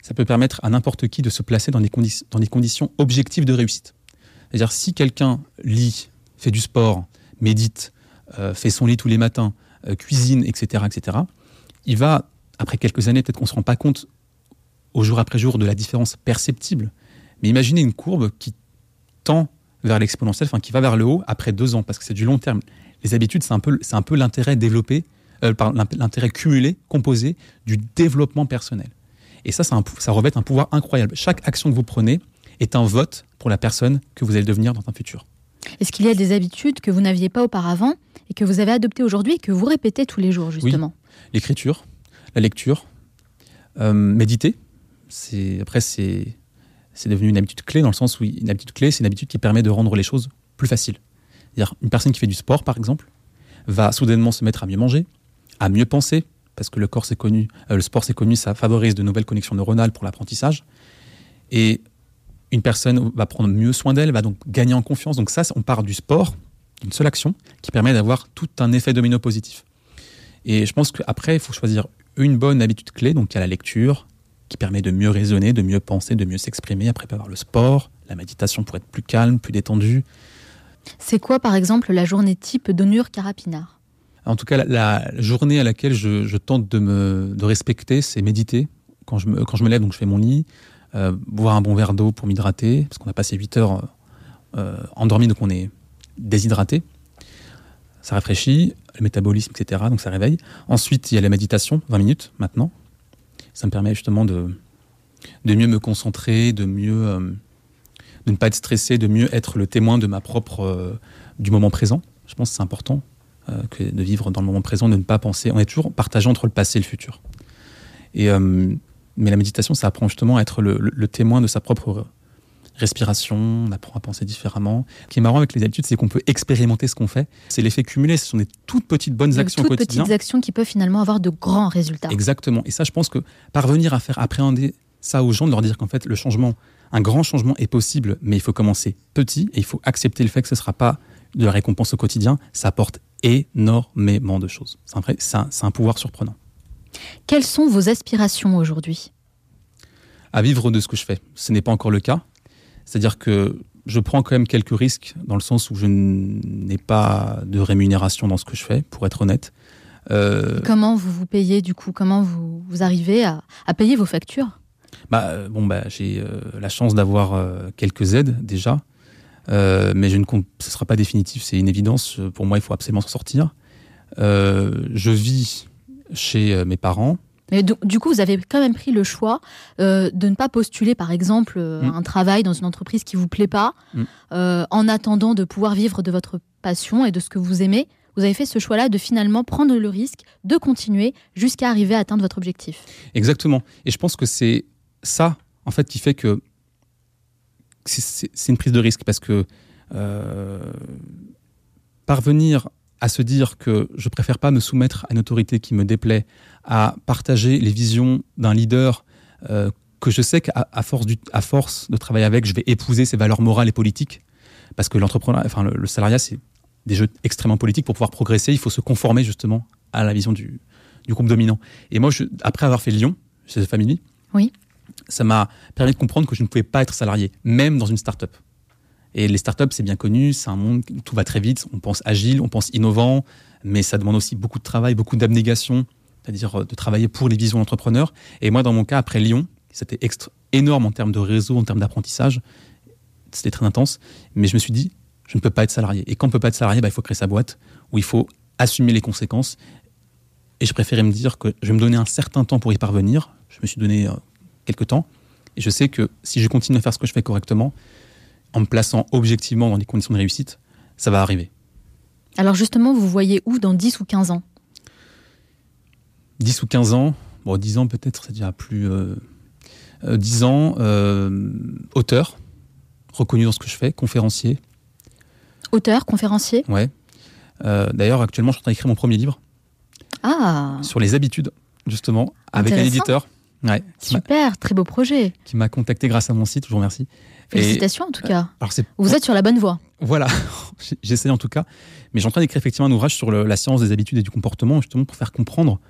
ça peut permettre à n'importe qui de se placer dans des, dans des conditions objectives de réussite. C'est-à-dire si quelqu'un lit, fait du sport, médite, euh, fait son lit tous les matins, euh, cuisine, etc., etc., il va, après quelques années, peut-être qu'on ne se rend pas compte au jour après jour de la différence perceptible, mais imaginez une courbe qui tend vers l'exponentiel, enfin qui va vers le haut après deux ans, parce que c'est du long terme. Les habitudes, c'est un peu, c'est un peu l'intérêt développé, euh, l'intérêt cumulé, composé du développement personnel. Et ça, ça, ça revêt un pouvoir incroyable. Chaque action que vous prenez est un vote pour la personne que vous allez devenir dans un futur. Est-ce qu'il y a des habitudes que vous n'aviez pas auparavant et que vous avez adoptées aujourd'hui et que vous répétez tous les jours, justement? L'écriture, la lecture, euh, méditer. Après, c'est devenu une habitude clé dans le sens où une habitude clé, c'est une habitude qui permet de rendre les choses plus faciles. C'est-à-dire, une personne qui fait du sport, par exemple, va soudainement se mettre à mieux manger, à mieux penser, parce que le corps connu, euh, le sport c'est connu, ça favorise de nouvelles connexions neuronales pour l'apprentissage. Et une personne va prendre mieux soin d'elle, va donc gagner en confiance. Donc ça, on part du sport, d'une seule action, qui permet d'avoir tout un effet domino positif. Et je pense qu'après, il faut choisir une bonne habitude clé, donc il y a la lecture, qui permet de mieux raisonner, de mieux penser, de mieux s'exprimer. Après, il peut y avoir le sport, la méditation pour être plus calme, plus détendu. C'est quoi, par exemple, la journée type d'Onur Carapinard en tout cas, la, journée à laquelle je, tente de me de respecter, c'est méditer. Quand je, me, quand je me lève, donc je fais mon lit, euh, boire un bon verre d'eau pour m'hydrater, parce qu'on a passé 8 heures euh, endormi, donc on est déshydraté. Ça rafraîchit, le métabolisme, etc. Donc ça réveille. Ensuite, il y a la méditation, 20 minutes maintenant. Ça me permet justement de, de mieux me concentrer, de mieux euh, de ne pas être stressé, de mieux être le témoin de ma propre euh, du moment présent. Je pense que c'est important euh, que de vivre dans le moment présent, de ne pas penser. On est toujours partagé entre le passé et le futur. Et, mais la méditation, ça apprend justement à être le, témoin de sa propre respiration, on apprend à penser différemment. Ce qui est marrant avec les habitudes, c'est qu'on peut expérimenter ce qu'on fait. C'est l'effet cumulé, ce sont des toutes petites bonnes actions toutes petites actions qui peuvent finalement avoir de grands résultats. Exactement. Et ça, je pense que parvenir à faire appréhender ça aux gens, de leur dire qu'en fait, le changement, un grand changement est possible, mais il faut commencer petit et il faut accepter le fait que ce ne sera pas de la récompense au quotidien, ça apporte énormément de choses. C'est un, un, pouvoir surprenant. Quelles sont vos aspirations aujourd'hui? À vivre de ce que je fais. Ce n'est pas encore le cas. C'est-à-dire que je prends quand même quelques risques dans le sens où je n'ai pas de rémunération dans ce que je fais, pour être honnête. Euh, comment vous vous payez du coup? Comment vous, vous arrivez à, à, payer vos factures? Bah, euh, bon, bah, J'ai euh, la chance d'avoir quelques aides déjà. Mais je ne compte, ce ne sera pas définitif, c'est une évidence. Pour moi, il faut absolument s'en sortir. je vis chez mes parents. Mais du coup, vous avez quand même pris le choix de ne pas postuler, par exemple, mm. un travail dans une entreprise qui vous plaît pas, mm. en attendant de pouvoir vivre de votre passion et de ce que vous aimez. Vous avez fait ce choix-là de finalement prendre le risque de continuer jusqu'à arriver à atteindre votre objectif. Exactement. Et je pense que c'est ça, en fait, qui fait que c'est une prise de risque parce que euh, parvenir à se dire que je préfère pas me soumettre à une autorité qui me déplaît, à partager les visions d'un leader euh, que je sais qu'à force, à force de travailler avec, je vais épouser ses valeurs morales et politiques, parce que l'entrepreneur, enfin le, salariat, c'est des jeux extrêmement politiques. Pour pouvoir progresser, il faut se conformer justement à la vision du, du groupe dominant. Et moi, je, après avoir fait Lyon, chez The Family, oui ça m'a permis de comprendre que je ne pouvais pas être salarié, même dans une start-up. Et les startups, c'est bien connu, c'est un monde où tout va très vite, on pense agile, on pense innovant, mais ça demande aussi beaucoup de travail, beaucoup d'abnégation, c'est-à-dire euh, de travailler pour les visions d'entrepreneurs. Et moi, dans mon cas, après Lyon, c'était énorme en termes de réseau, en termes d'apprentissage, c'était très intense, mais je me suis dit, je ne peux pas être salarié. Et quand on ne peut pas être salarié, bah, il faut créer sa boîte, où il faut assumer les conséquences. Et je préférais me dire que je vais me donner un certain temps pour y parvenir. Je me suis donné euh, quelque temps. Et je sais que si je continue à faire ce que je fais correctement, en me plaçant objectivement dans des conditions de réussite, ça va arriver. Alors justement, vous voyez où dans 10 ou 15 ans? 10 ou 15 ans, bon 10 ans peut-être, c'est déjà plus... Euh, 10 euh, ans, euh, auteur, reconnu dans ce que je fais, conférencier. Auteur, conférencier? Ouais. Euh, d'ailleurs, actuellement, je suis en train d'écrire mon premier livre. Ah Sur les habitudes, justement, avec un éditeur. Ouais, Super, très beau projet. Qui m'a contacté grâce à mon site, je vous remercie. Félicitations en tout cas. Alors vous êtes sur la bonne voie. Voilà, j'essaie en tout cas. Mais j'ai en train d'écrire effectivement un ouvrage sur la science des habitudes et du comportement, justement pour faire comprendre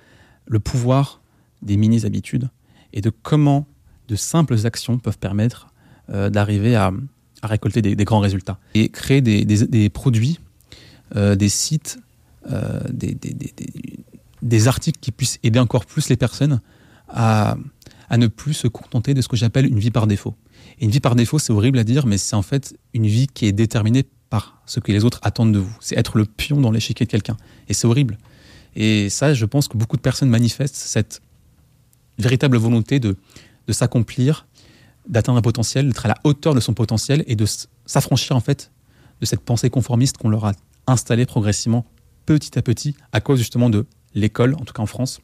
le pouvoir des mini-habitudes et de comment de simples actions peuvent permettre euh, d'arriver à, récolter des, grands résultats. Et créer des, produits, euh, des sites, euh, des articles qui puissent aider encore plus les personnes à, ne plus se contenter de ce que j'appelle une vie par défaut. Une vie par défaut, c'est horrible à dire, mais c'est en fait une vie qui est déterminée par ce que les autres attendent de vous. C'est être le pion dans l'échiquier de quelqu'un. Et c'est horrible. Et ça, je pense que beaucoup de personnes manifestent cette véritable volonté de, de s'accomplir, d'atteindre un potentiel, d'être à la hauteur de son potentiel et de s'affranchir en fait de cette pensée conformiste qu'on leur a installée progressivement, petit à petit, à cause justement de l'école, en tout cas en France,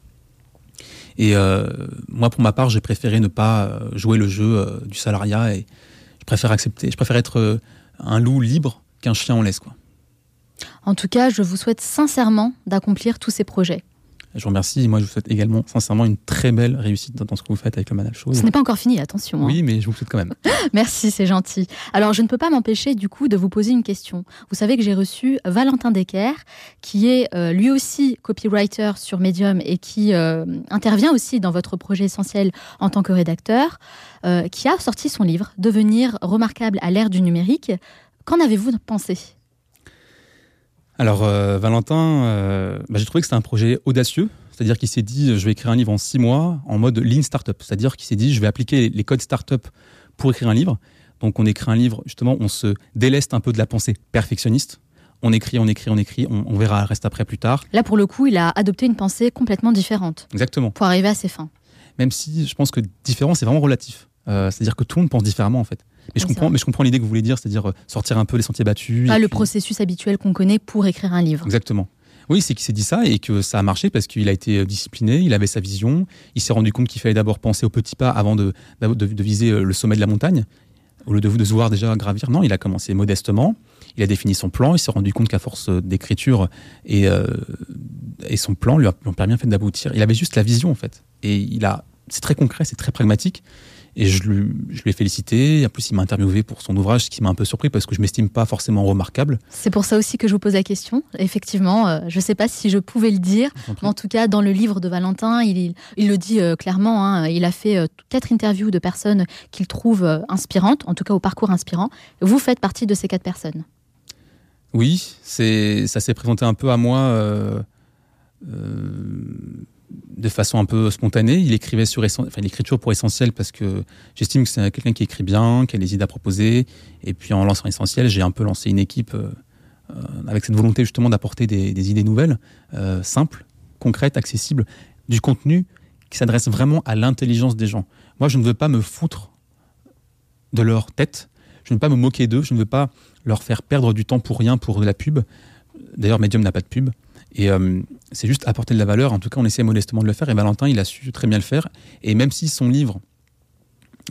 et euh, moi, pour ma part, j'ai préféré ne pas euh, jouer le jeu euh, du salariat et je préfère accepter, je préfère être un loup libre qu'un chien en laisse. Quoi. En tout cas, je vous souhaite sincèrement d'accomplir tous ces projets. Je vous remercie. Moi, je vous souhaite également, sincèrement, une très belle réussite dans ce que vous faites avec le Manal Show. Ce n'est pas encore fini, attention. Oui, hein. mais je vous le souhaite quand même. Merci, c'est gentil. Alors, je ne peux pas m'empêcher, du coup, de vous poser une question. Vous savez que j'ai reçu Valentin Decker, qui est euh, lui aussi copywriter sur Medium et qui euh, intervient aussi dans votre projet essentiel en tant que rédacteur, euh, qui a sorti son livre Devenir remarquable à l'ère du numérique. Qu'en avez-vous pensé? Alors, euh, Valentin, euh, bah, j'ai trouvé que c'était un projet audacieux. C'est-à-dire qu'il s'est dit, je vais écrire un livre en six mois en mode lean startup. C'est-à-dire qu'il s'est dit, je vais appliquer les codes startup pour écrire un livre. Donc, on écrit un livre, justement, on se déleste un peu de la pensée perfectionniste. On écrit, on écrit, on écrit, on, verra le reste après plus tard. Là, pour le coup, il a adopté une pensée complètement différente. Exactement. Pour arriver à ses fins. Même si je pense que différent, c'est vraiment relatif. Euh, c'est-à-dire que tout le monde pense différemment, en fait. Mais, je comprends, mais je comprends l'idée que vous voulez dire, c'est-à-dire euh, sortir un peu les sentiers battus. Pas le processus habituel qu'on connaît pour écrire un livre. Exactement. Oui, c'est qu'il s'est dit ça et que ça a marché parce qu'il a été euh, discipliné, il avait sa vision, il s'est rendu compte qu'il fallait d'abord penser aux petits pas avant de, de, viser euh, le sommet de la montagne, au lieu de, de se voir déjà gravir. Non, il a commencé modestement, il a défini son plan, il s'est rendu compte qu'à force d'écriture et, et son plan lui a, lui a permis en fait, d'aboutir. Il avait juste la vision en fait. Et il a, c'est très concret, c'est très pragmatique. Et je lui, je lui ai félicité. En plus, il m'a interviewé pour son ouvrage, ce qui m'a un peu surpris parce que je m'estime pas forcément remarquable. C'est pour ça aussi que je vous pose la question. Effectivement, euh, je ne sais pas si je pouvais le dire, mais en tout cas, dans le livre de Valentin, il, il le dit euh, clairement. Hein, il a fait euh, quatre interviews de personnes qu'il trouve inspirantes, en tout cas au parcours inspirant. Vous faites partie de ces quatre personnes. Oui, c'est ça s'est présenté un peu à moi de façon un peu spontanée. Il écrivait sur enfin, l'écriture pour essentiel parce que j'estime que c'est quelqu'un qui écrit bien, qui a des idées à proposer. Et puis en lançant essentiel, j'ai un peu lancé une équipe euh, avec cette volonté justement d'apporter des, idées nouvelles, simples, concrètes, accessibles, du contenu qui s'adresse vraiment à l'intelligence des gens. Moi, je ne veux pas me foutre de leur tête, je ne veux pas me moquer d'eux, je ne veux pas leur faire perdre du temps pour rien, pour de la pub. D'ailleurs, Medium n'a pas de pub. Et euh, c'est juste apporter de la valeur. En tout cas, on essaie modestement de le faire. Et Valentin, il a su très bien le faire. Et même si son livre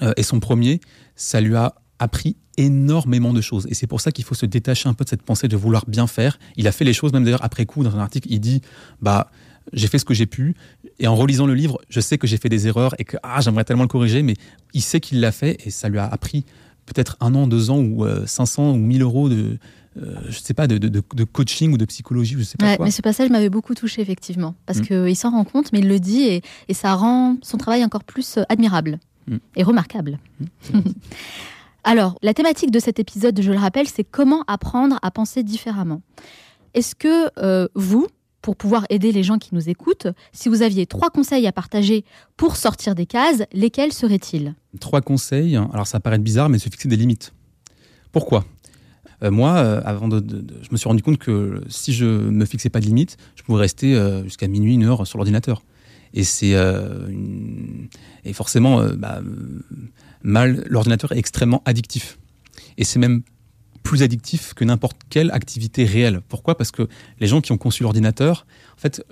euh, est son premier, ça lui a appris énormément de choses. Et c'est pour ça qu'il faut se détacher un peu de cette pensée de vouloir bien faire. Il a fait les choses, même d'ailleurs après coup, dans un article, il dit bah j'ai fait ce que j'ai pu. Et en relisant le livre, je sais que j'ai fait des erreurs et que ah, j'aimerais tellement le corriger, mais il sait qu'il l'a fait et ça lui a appris peut-être un an, deux ans ou 500 euh, ou 1000 euros de, euh, je sais pas, de, de, coaching ou de psychologie, je sais pas Mais ce passage m'avait beaucoup touché, effectivement, parce mm. qu'il s'en rend compte, mais il le dit, et, et, ça rend son travail encore plus euh, admirable mm. et remarquable. Mm. Alors, la thématique de cet épisode, je le rappelle, c'est comment apprendre à penser différemment. Est-ce que vous, pour pouvoir aider les gens qui nous écoutent, si vous aviez trois conseils à partager pour sortir des cases, lesquels seraient-ils? Trois conseils, alors ça paraît bizarre, mais se fixer des limites. Pourquoi? Euh, moi, euh, avant de, je me suis rendu compte que si je me fixais pas de limites, je pouvais rester euh, jusqu'à minuit, une heure sur l'ordinateur. Et c'est et forcément bah, mal. L'ordinateur est extrêmement addictif. Et c'est même plus addictif que n'importe quelle activité réelle. Pourquoi? Parce que les gens qui ont conçu l'ordinateur, en fait,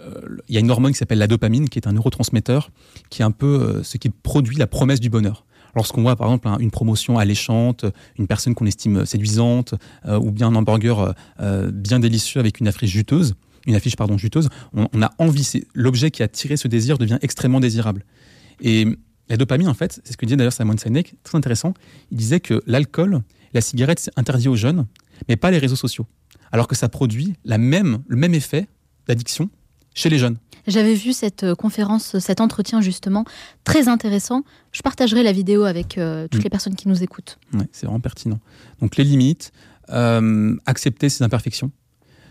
il y a une hormone qui s'appelle la dopamine, qui est un neurotransmetteur, qui est un peu ce qui produit la promesse du bonheur. Lorsqu'on voit par exemple une promotion alléchante, une personne qu'on estime séduisante, euh, ou bien un hamburger bien délicieux avec une affiche juteuse, une affiche pardon juteuse, on, on a envie. L'objet qui a tiré ce désir devient extrêmement désirable. Et la dopamine, en fait, c'est ce que disait d'ailleurs Simon Sinek, très intéressant. Il disait que l'alcool la cigarette, c'est interdit aux jeunes, mais pas les réseaux sociaux. Alors que ça produit la même, le même effet d'addiction chez les jeunes. J'avais vu cette euh, conférence, cet entretien justement, très intéressant. Je partagerai la vidéo avec euh, toutes mm. les personnes qui nous écoutent. c'est vraiment pertinent. Donc les limites, euh, accepter ses imperfections.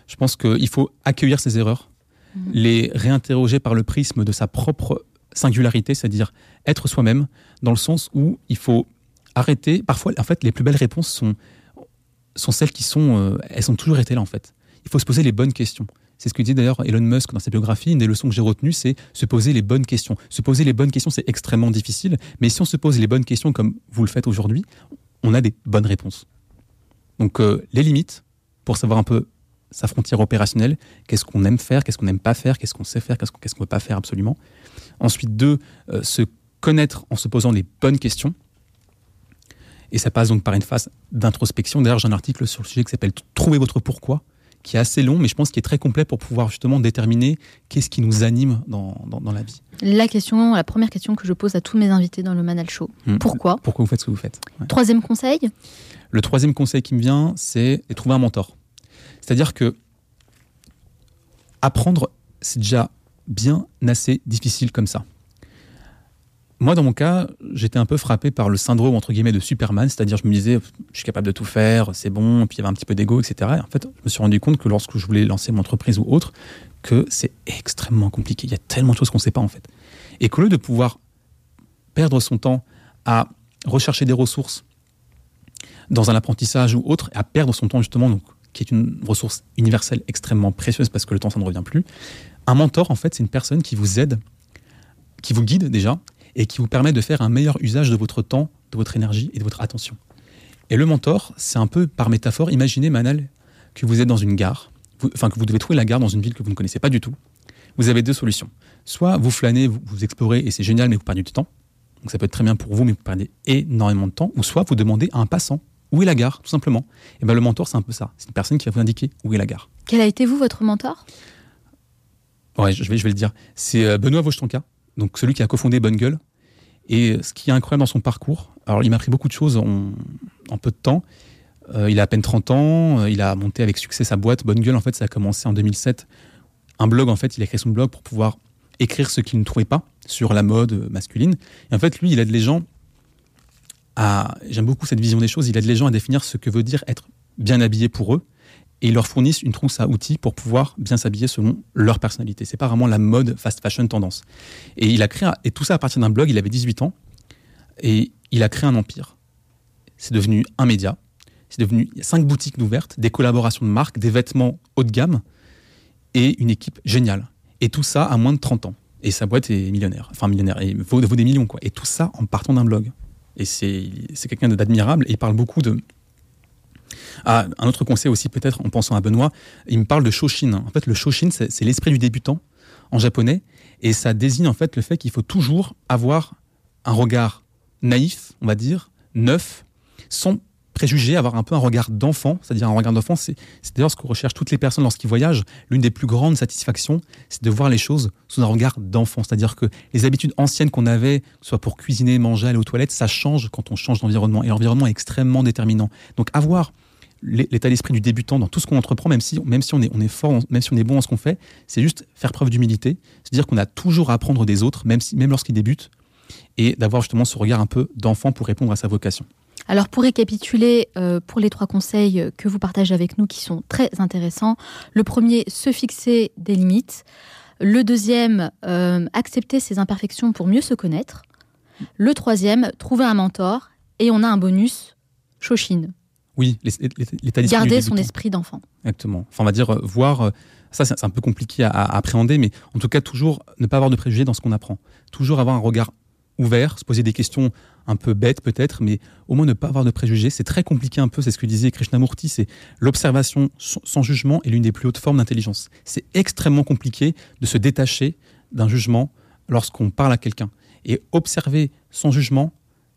Je pense qu'il faut accueillir ses erreurs, mm. les réinterroger par le prisme de sa propre singularité, c'est-à-dire être soi-même, dans le sens où il faut arrêter. Parfois, en fait, les plus belles réponses sont, sont celles qui sont. Euh, elles sont toujours été là, en fait. Il faut se poser les bonnes questions. C'est ce que dit d'ailleurs Elon Musk dans sa biographie. Une des leçons que j'ai retenues, c'est se poser les bonnes questions. Se poser les bonnes questions, c'est extrêmement difficile. Mais si on se pose les bonnes questions comme vous le faites aujourd'hui, on a des bonnes réponses. Donc, euh, les limites, pour savoir un peu sa frontière opérationnelle, qu'est-ce qu'on aime faire, qu'est-ce qu'on n'aime pas faire, qu'est-ce qu'on sait faire, qu'est-ce qu'on ne peut pas faire absolument. Ensuite, deux, euh, se connaître en se posant les bonnes questions. Et ça passe donc par une phase d'introspection. D'ailleurs, j'ai un article sur le sujet qui s'appelle Trouver votre pourquoi, qui est assez long, mais je pense qu'il est très complet pour pouvoir justement déterminer qu'est-ce qui nous anime dans, dans, la vie. La question, la première question que je pose à tous mes invités dans le Manal Show. Hmm. Pourquoi Pourquoi vous faites ce que vous faites Troisième conseil Le troisième conseil qui me vient, c'est de trouver un mentor. C'est-à-dire que apprendre, c'est déjà bien assez difficile comme ça. Moi, dans mon cas, j'étais un peu frappé par le syndrome entre guillemets de Superman, c'est-à-dire je me disais, je suis capable de tout faire, c'est bon, puis il y avait un petit peu d'ego, etc. en fait, je me suis rendu compte que lorsque je voulais lancer mon entreprise ou autre, que c'est extrêmement compliqué. Il y a tellement de choses qu'on ne sait pas en fait. Et qu'au lieu de pouvoir perdre son temps à rechercher des ressources dans un apprentissage ou autre, à perdre son temps justement, donc, qui est une ressource universelle extrêmement précieuse parce que le temps, ça ne revient plus. Un mentor, en fait, c'est une personne qui vous aide, qui vous guide déjà, et qui vous permet de faire un meilleur usage de votre temps, de votre énergie et de votre attention. Et le mentor, c'est un peu par métaphore, imaginez Manal que vous êtes dans une gare, enfin que vous devez trouver la gare dans une ville que vous ne connaissez pas du tout. Vous avez deux solutions. Soit vous flânez, vous, explorez et c'est génial mais vous perdez du temps. Donc ça peut être très bien pour vous mais vous perdez énormément de temps. Ou soit vous demandez à un passant où est la gare, tout simplement. Et bien le mentor, c'est un peu ça. C'est une personne qui va vous indiquer où est la gare. Quel a été vous, votre mentor? Ouais, je vais, je vais le dire. C'est euh, Benoît Vochtonka, donc celui qui a cofondé Bonne Gueule. Et ce qui est incroyable dans son parcours, alors il m'a appris beaucoup de choses en, peu de temps. Euh, il a à peine 30 ans, euh, il a monté avec succès sa boîte. Bonne Gueule, en fait, ça a commencé en 2007. Un blog, en fait, il a créé son blog pour pouvoir écrire ce qu'il ne trouvait pas sur la mode masculine. Et en fait, lui, il aide les gens à. J'aime beaucoup cette vision des choses. Il aide les gens à définir ce que veut dire être bien habillé pour eux et ils leur fournissent une trousse à outils pour pouvoir bien s'habiller selon leur personnalité. C'est pas vraiment la mode fast fashion tendance. Et il a créé et tout ça à partir d'un blog. Il avait 18 ans et il a créé un empire. C'est devenu un média. C'est devenu cinq boutiques ouvertes, des collaborations de marques, des vêtements haut de gamme et une équipe géniale. Et tout ça à moins de 30 ans. Et sa boîte est millionnaire. Enfin, millionnaire. Et vaut, vaut des millions, quoi. Et tout ça en partant d'un blog. Et c'est quelqu'un d'admirable. Et il parle beaucoup de. Ah, un autre conseil aussi, peut-être, en pensant à Benoît, il me parle de Shoshin. En fait, le Shoshin, c'est l'esprit du débutant en japonais. Et ça désigne en fait le fait qu'il faut toujours avoir un regard naïf, on va dire, neuf, sans préjugés, avoir un peu un regard d'enfant, c'est-à-dire un regard d'enfant, c'est d'ailleurs ce que recherchent toutes les personnes lorsqu'ils voyagent. L'une des plus grandes satisfactions, c'est de voir les choses sous un regard d'enfant, c'est-à-dire que les habitudes anciennes qu'on avait, soit pour cuisiner, manger, aller aux toilettes, ça change quand on change d'environnement, et l'environnement est extrêmement déterminant. Donc avoir l'état d'esprit du débutant dans tout ce qu'on entreprend, même si, même si on est, on est fort, même si on est bon en ce qu'on fait, c'est juste faire preuve d'humilité, se dire qu'on a toujours à apprendre des autres, même, si, même lorsqu'ils débutent, et d'avoir justement ce regard un peu d'enfant pour répondre à sa vocation. Alors pour récapituler, euh, pour les trois conseils que vous partagez avec nous qui sont très intéressants, le premier, se fixer des limites. Le deuxième, euh, accepter ses imperfections pour mieux se connaître. Le troisième, trouver un mentor. Et on a un bonus, Shoshin. Oui, l'état d'esprit. Garder son esprit d'enfant. Exactement. Enfin, on va dire, euh, voir, ça c'est un peu compliqué à, à, appréhender, mais en tout cas, toujours ne pas avoir de préjugés dans ce qu'on apprend. Toujours avoir un regard ouvert, se poser des questions un peu bêtes peut-être, mais au moins ne pas avoir de préjugés. C'est très compliqué un peu, c'est ce que disait Krishnamurti, c'est l'observation sans jugement est l'une des plus hautes formes d'intelligence. C'est extrêmement compliqué de se détacher d'un jugement lorsqu'on parle à quelqu'un. Et observer sans jugement,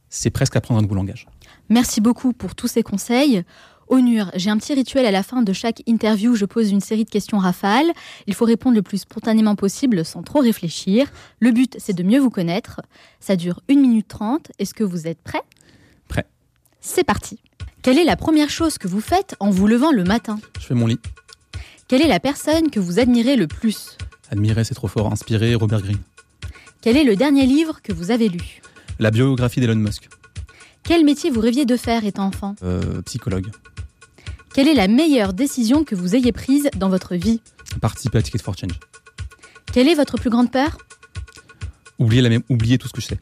c'est presque apprendre un nouveau langage. Merci beaucoup pour tous ces conseils. Onur, j'ai un petit rituel à la fin de chaque interview. Je pose une série de questions rafales. Il faut répondre le plus spontanément possible sans trop réfléchir. Le but, c'est de mieux vous connaître. Ça dure 1 minute 30. Est-ce que vous êtes prêt Prêt. C'est parti. Quelle est la première chose que vous faites en vous levant le matin? Je fais mon lit. Quelle est la personne que vous admirez le plus? Admirer, c'est trop fort. Inspiré, Robert Greene. Quel est le dernier livre que vous avez lu? La biographie d'Elon Musk. Quel métier vous rêviez de faire étant enfant euh, Psychologue. Quelle est la meilleure décision que vous ayez prise dans votre vie Participer à Ticket for Change. Quelle est votre plus grande peur oublier, la même, oublier tout ce que je sais.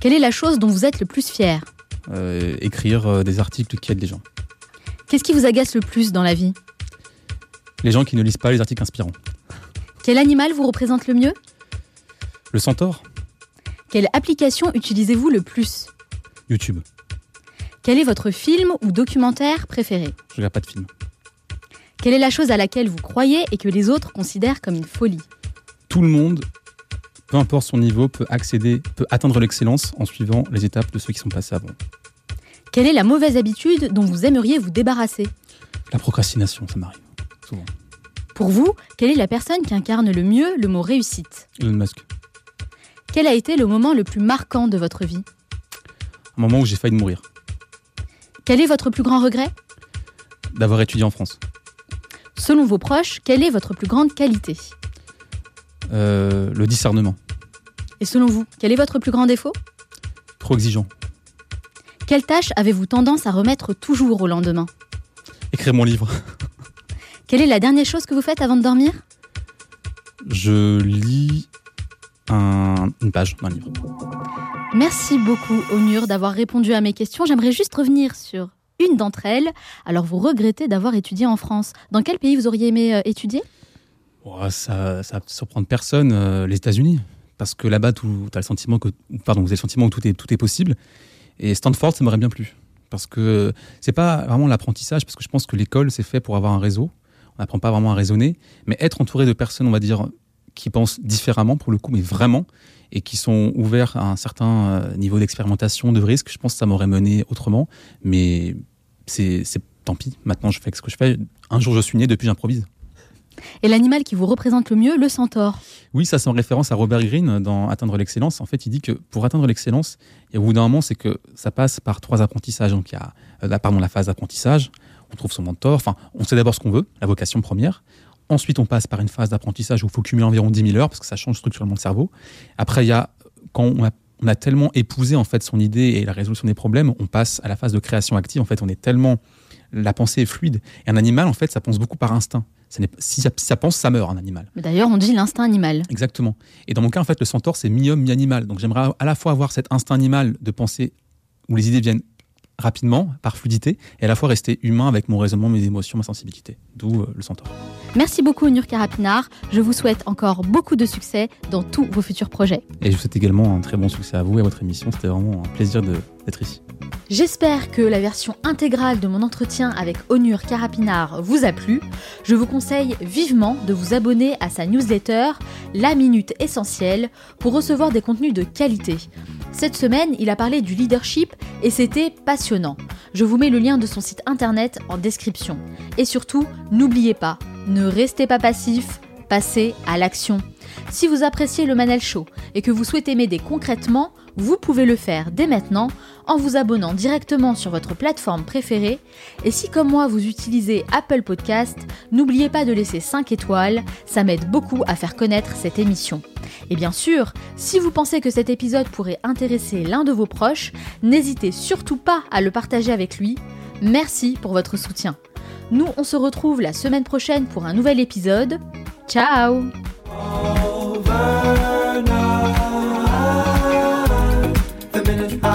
Quelle est la chose dont vous êtes le plus fier euh, Écrire euh, des articles qui aident les gens. Qu'est-ce qui vous agace le plus dans la vie Les gens qui ne lisent pas les articles inspirants. Quel animal vous représente le mieux Le centaure. Quelle application utilisez-vous le plus YouTube. Quel est votre film ou documentaire préféré? Je regarde pas de film. Quelle est la chose à laquelle vous croyez et que les autres considèrent comme une folie? Tout le monde, peu importe son niveau, peut accéder, peut atteindre l'excellence en suivant les étapes de ceux qui sont passés avant. Quelle est la mauvaise habitude dont vous aimeriez vous débarrasser? La procrastination, ça m'arrive souvent. Pour vous, quelle est la personne qui incarne le mieux le mot réussite? Elon Musk. Quel a été le moment le plus marquant de votre vie? Un moment où j'ai failli mourir. Quel est votre plus grand regret? D'avoir étudié en France. Selon vos proches, quelle est votre plus grande qualité? Euh, Le discernement. Et selon vous, quel est votre plus grand défaut? Trop exigeant. Quelle tâche avez-vous tendance à remettre toujours au lendemain? Écrire mon livre. Quelle est la dernière chose que vous faites avant de dormir? Je lis une page d'un livre. Merci beaucoup, Onur, d'avoir répondu à mes questions. J'aimerais juste revenir sur une d'entre elles. Alors, vous regrettez d'avoir étudié en France. Dans quel pays vous auriez aimé euh, étudier? Ça ça surprendre personne, euh, les États-Unis. Parce que là-bas, tu as le sentiment que, pardon, vous avez le sentiment que tout est, tout est possible. Et Stanford, ça m'aurait bien plu. Parce que c'est pas vraiment l'apprentissage, parce que je pense que l'école, c'est fait pour avoir un réseau. On n'apprend pas vraiment à raisonner. Mais être entouré de personnes, on va dire, qui pensent différemment pour le coup, mais vraiment, et qui sont ouverts à un certain euh, niveau d'expérimentation, de risque. Je pense que ça m'aurait mené autrement, mais c'est tant pis. Maintenant, je fais ce que je fais. Un jour, je suis né, depuis, j'improvise. Et l'animal qui vous représente le mieux, le centaure? Oui, ça c'est en référence à Robert Greene dans Atteindre l'excellence. En fait, il dit que pour atteindre l'excellence, au bout d'un moment, c'est que ça passe par trois apprentissages. Donc, il y a euh, pardon, la phase d'apprentissage, on trouve son mentor, enfin, on sait d'abord ce qu'on veut, la vocation première. Ensuite, on passe par une phase d'apprentissage où il faut cumuler environ 10 000 heures parce que ça change structurellement le cerveau. Après, il y a quand on a, tellement épousé en fait son idée et la résolution des problèmes, on passe à la phase de création active. En fait, on est tellement la pensée est fluide. Et un animal, en fait, ça pense beaucoup par instinct. si, ça, pense, ça meurt, un animal. D'ailleurs, on dit l'instinct animal. Exactement. Et dans mon cas, en fait, le centaure, c'est mi-homme, mi-animal. Donc j'aimerais à la fois avoir cet instinct animal de penser où les idées viennent rapidement, par fluidité, et à la fois rester humain avec mon raisonnement, mes émotions, ma sensibilité. D'où euh, le centaure. Merci beaucoup Nurka Rapinard. Je vous souhaite encore beaucoup de succès dans tous vos futurs projets. Et je vous souhaite également un très bon succès à vous et à votre émission. C'était vraiment un plaisir d'être ici. J'espère que la version intégrale de mon entretien avec Onur Karapinard vous a plu. Je vous conseille vivement de vous abonner à sa newsletter La Minute Essentielle pour recevoir des contenus de qualité. Cette semaine, il a parlé du leadership et c'était passionnant. Je vous mets le lien de son site internet en description. Et surtout, n'oubliez pas, ne restez pas passif, passez à l'action. Si vous appréciez le Manel Show et que vous souhaitez m'aider concrètement, vous pouvez le faire dès maintenant en vous abonnant directement sur votre plateforme préférée. Et si comme moi vous utilisez Apple Podcast, n'oubliez pas de laisser 5 étoiles, ça m'aide beaucoup à faire connaître cette émission. Et bien sûr, si vous pensez que cet épisode pourrait intéresser l'un de vos proches, n'hésitez surtout pas à le partager avec lui. Merci pour votre soutien. Nous, on se retrouve la semaine prochaine pour un nouvel épisode. Ciao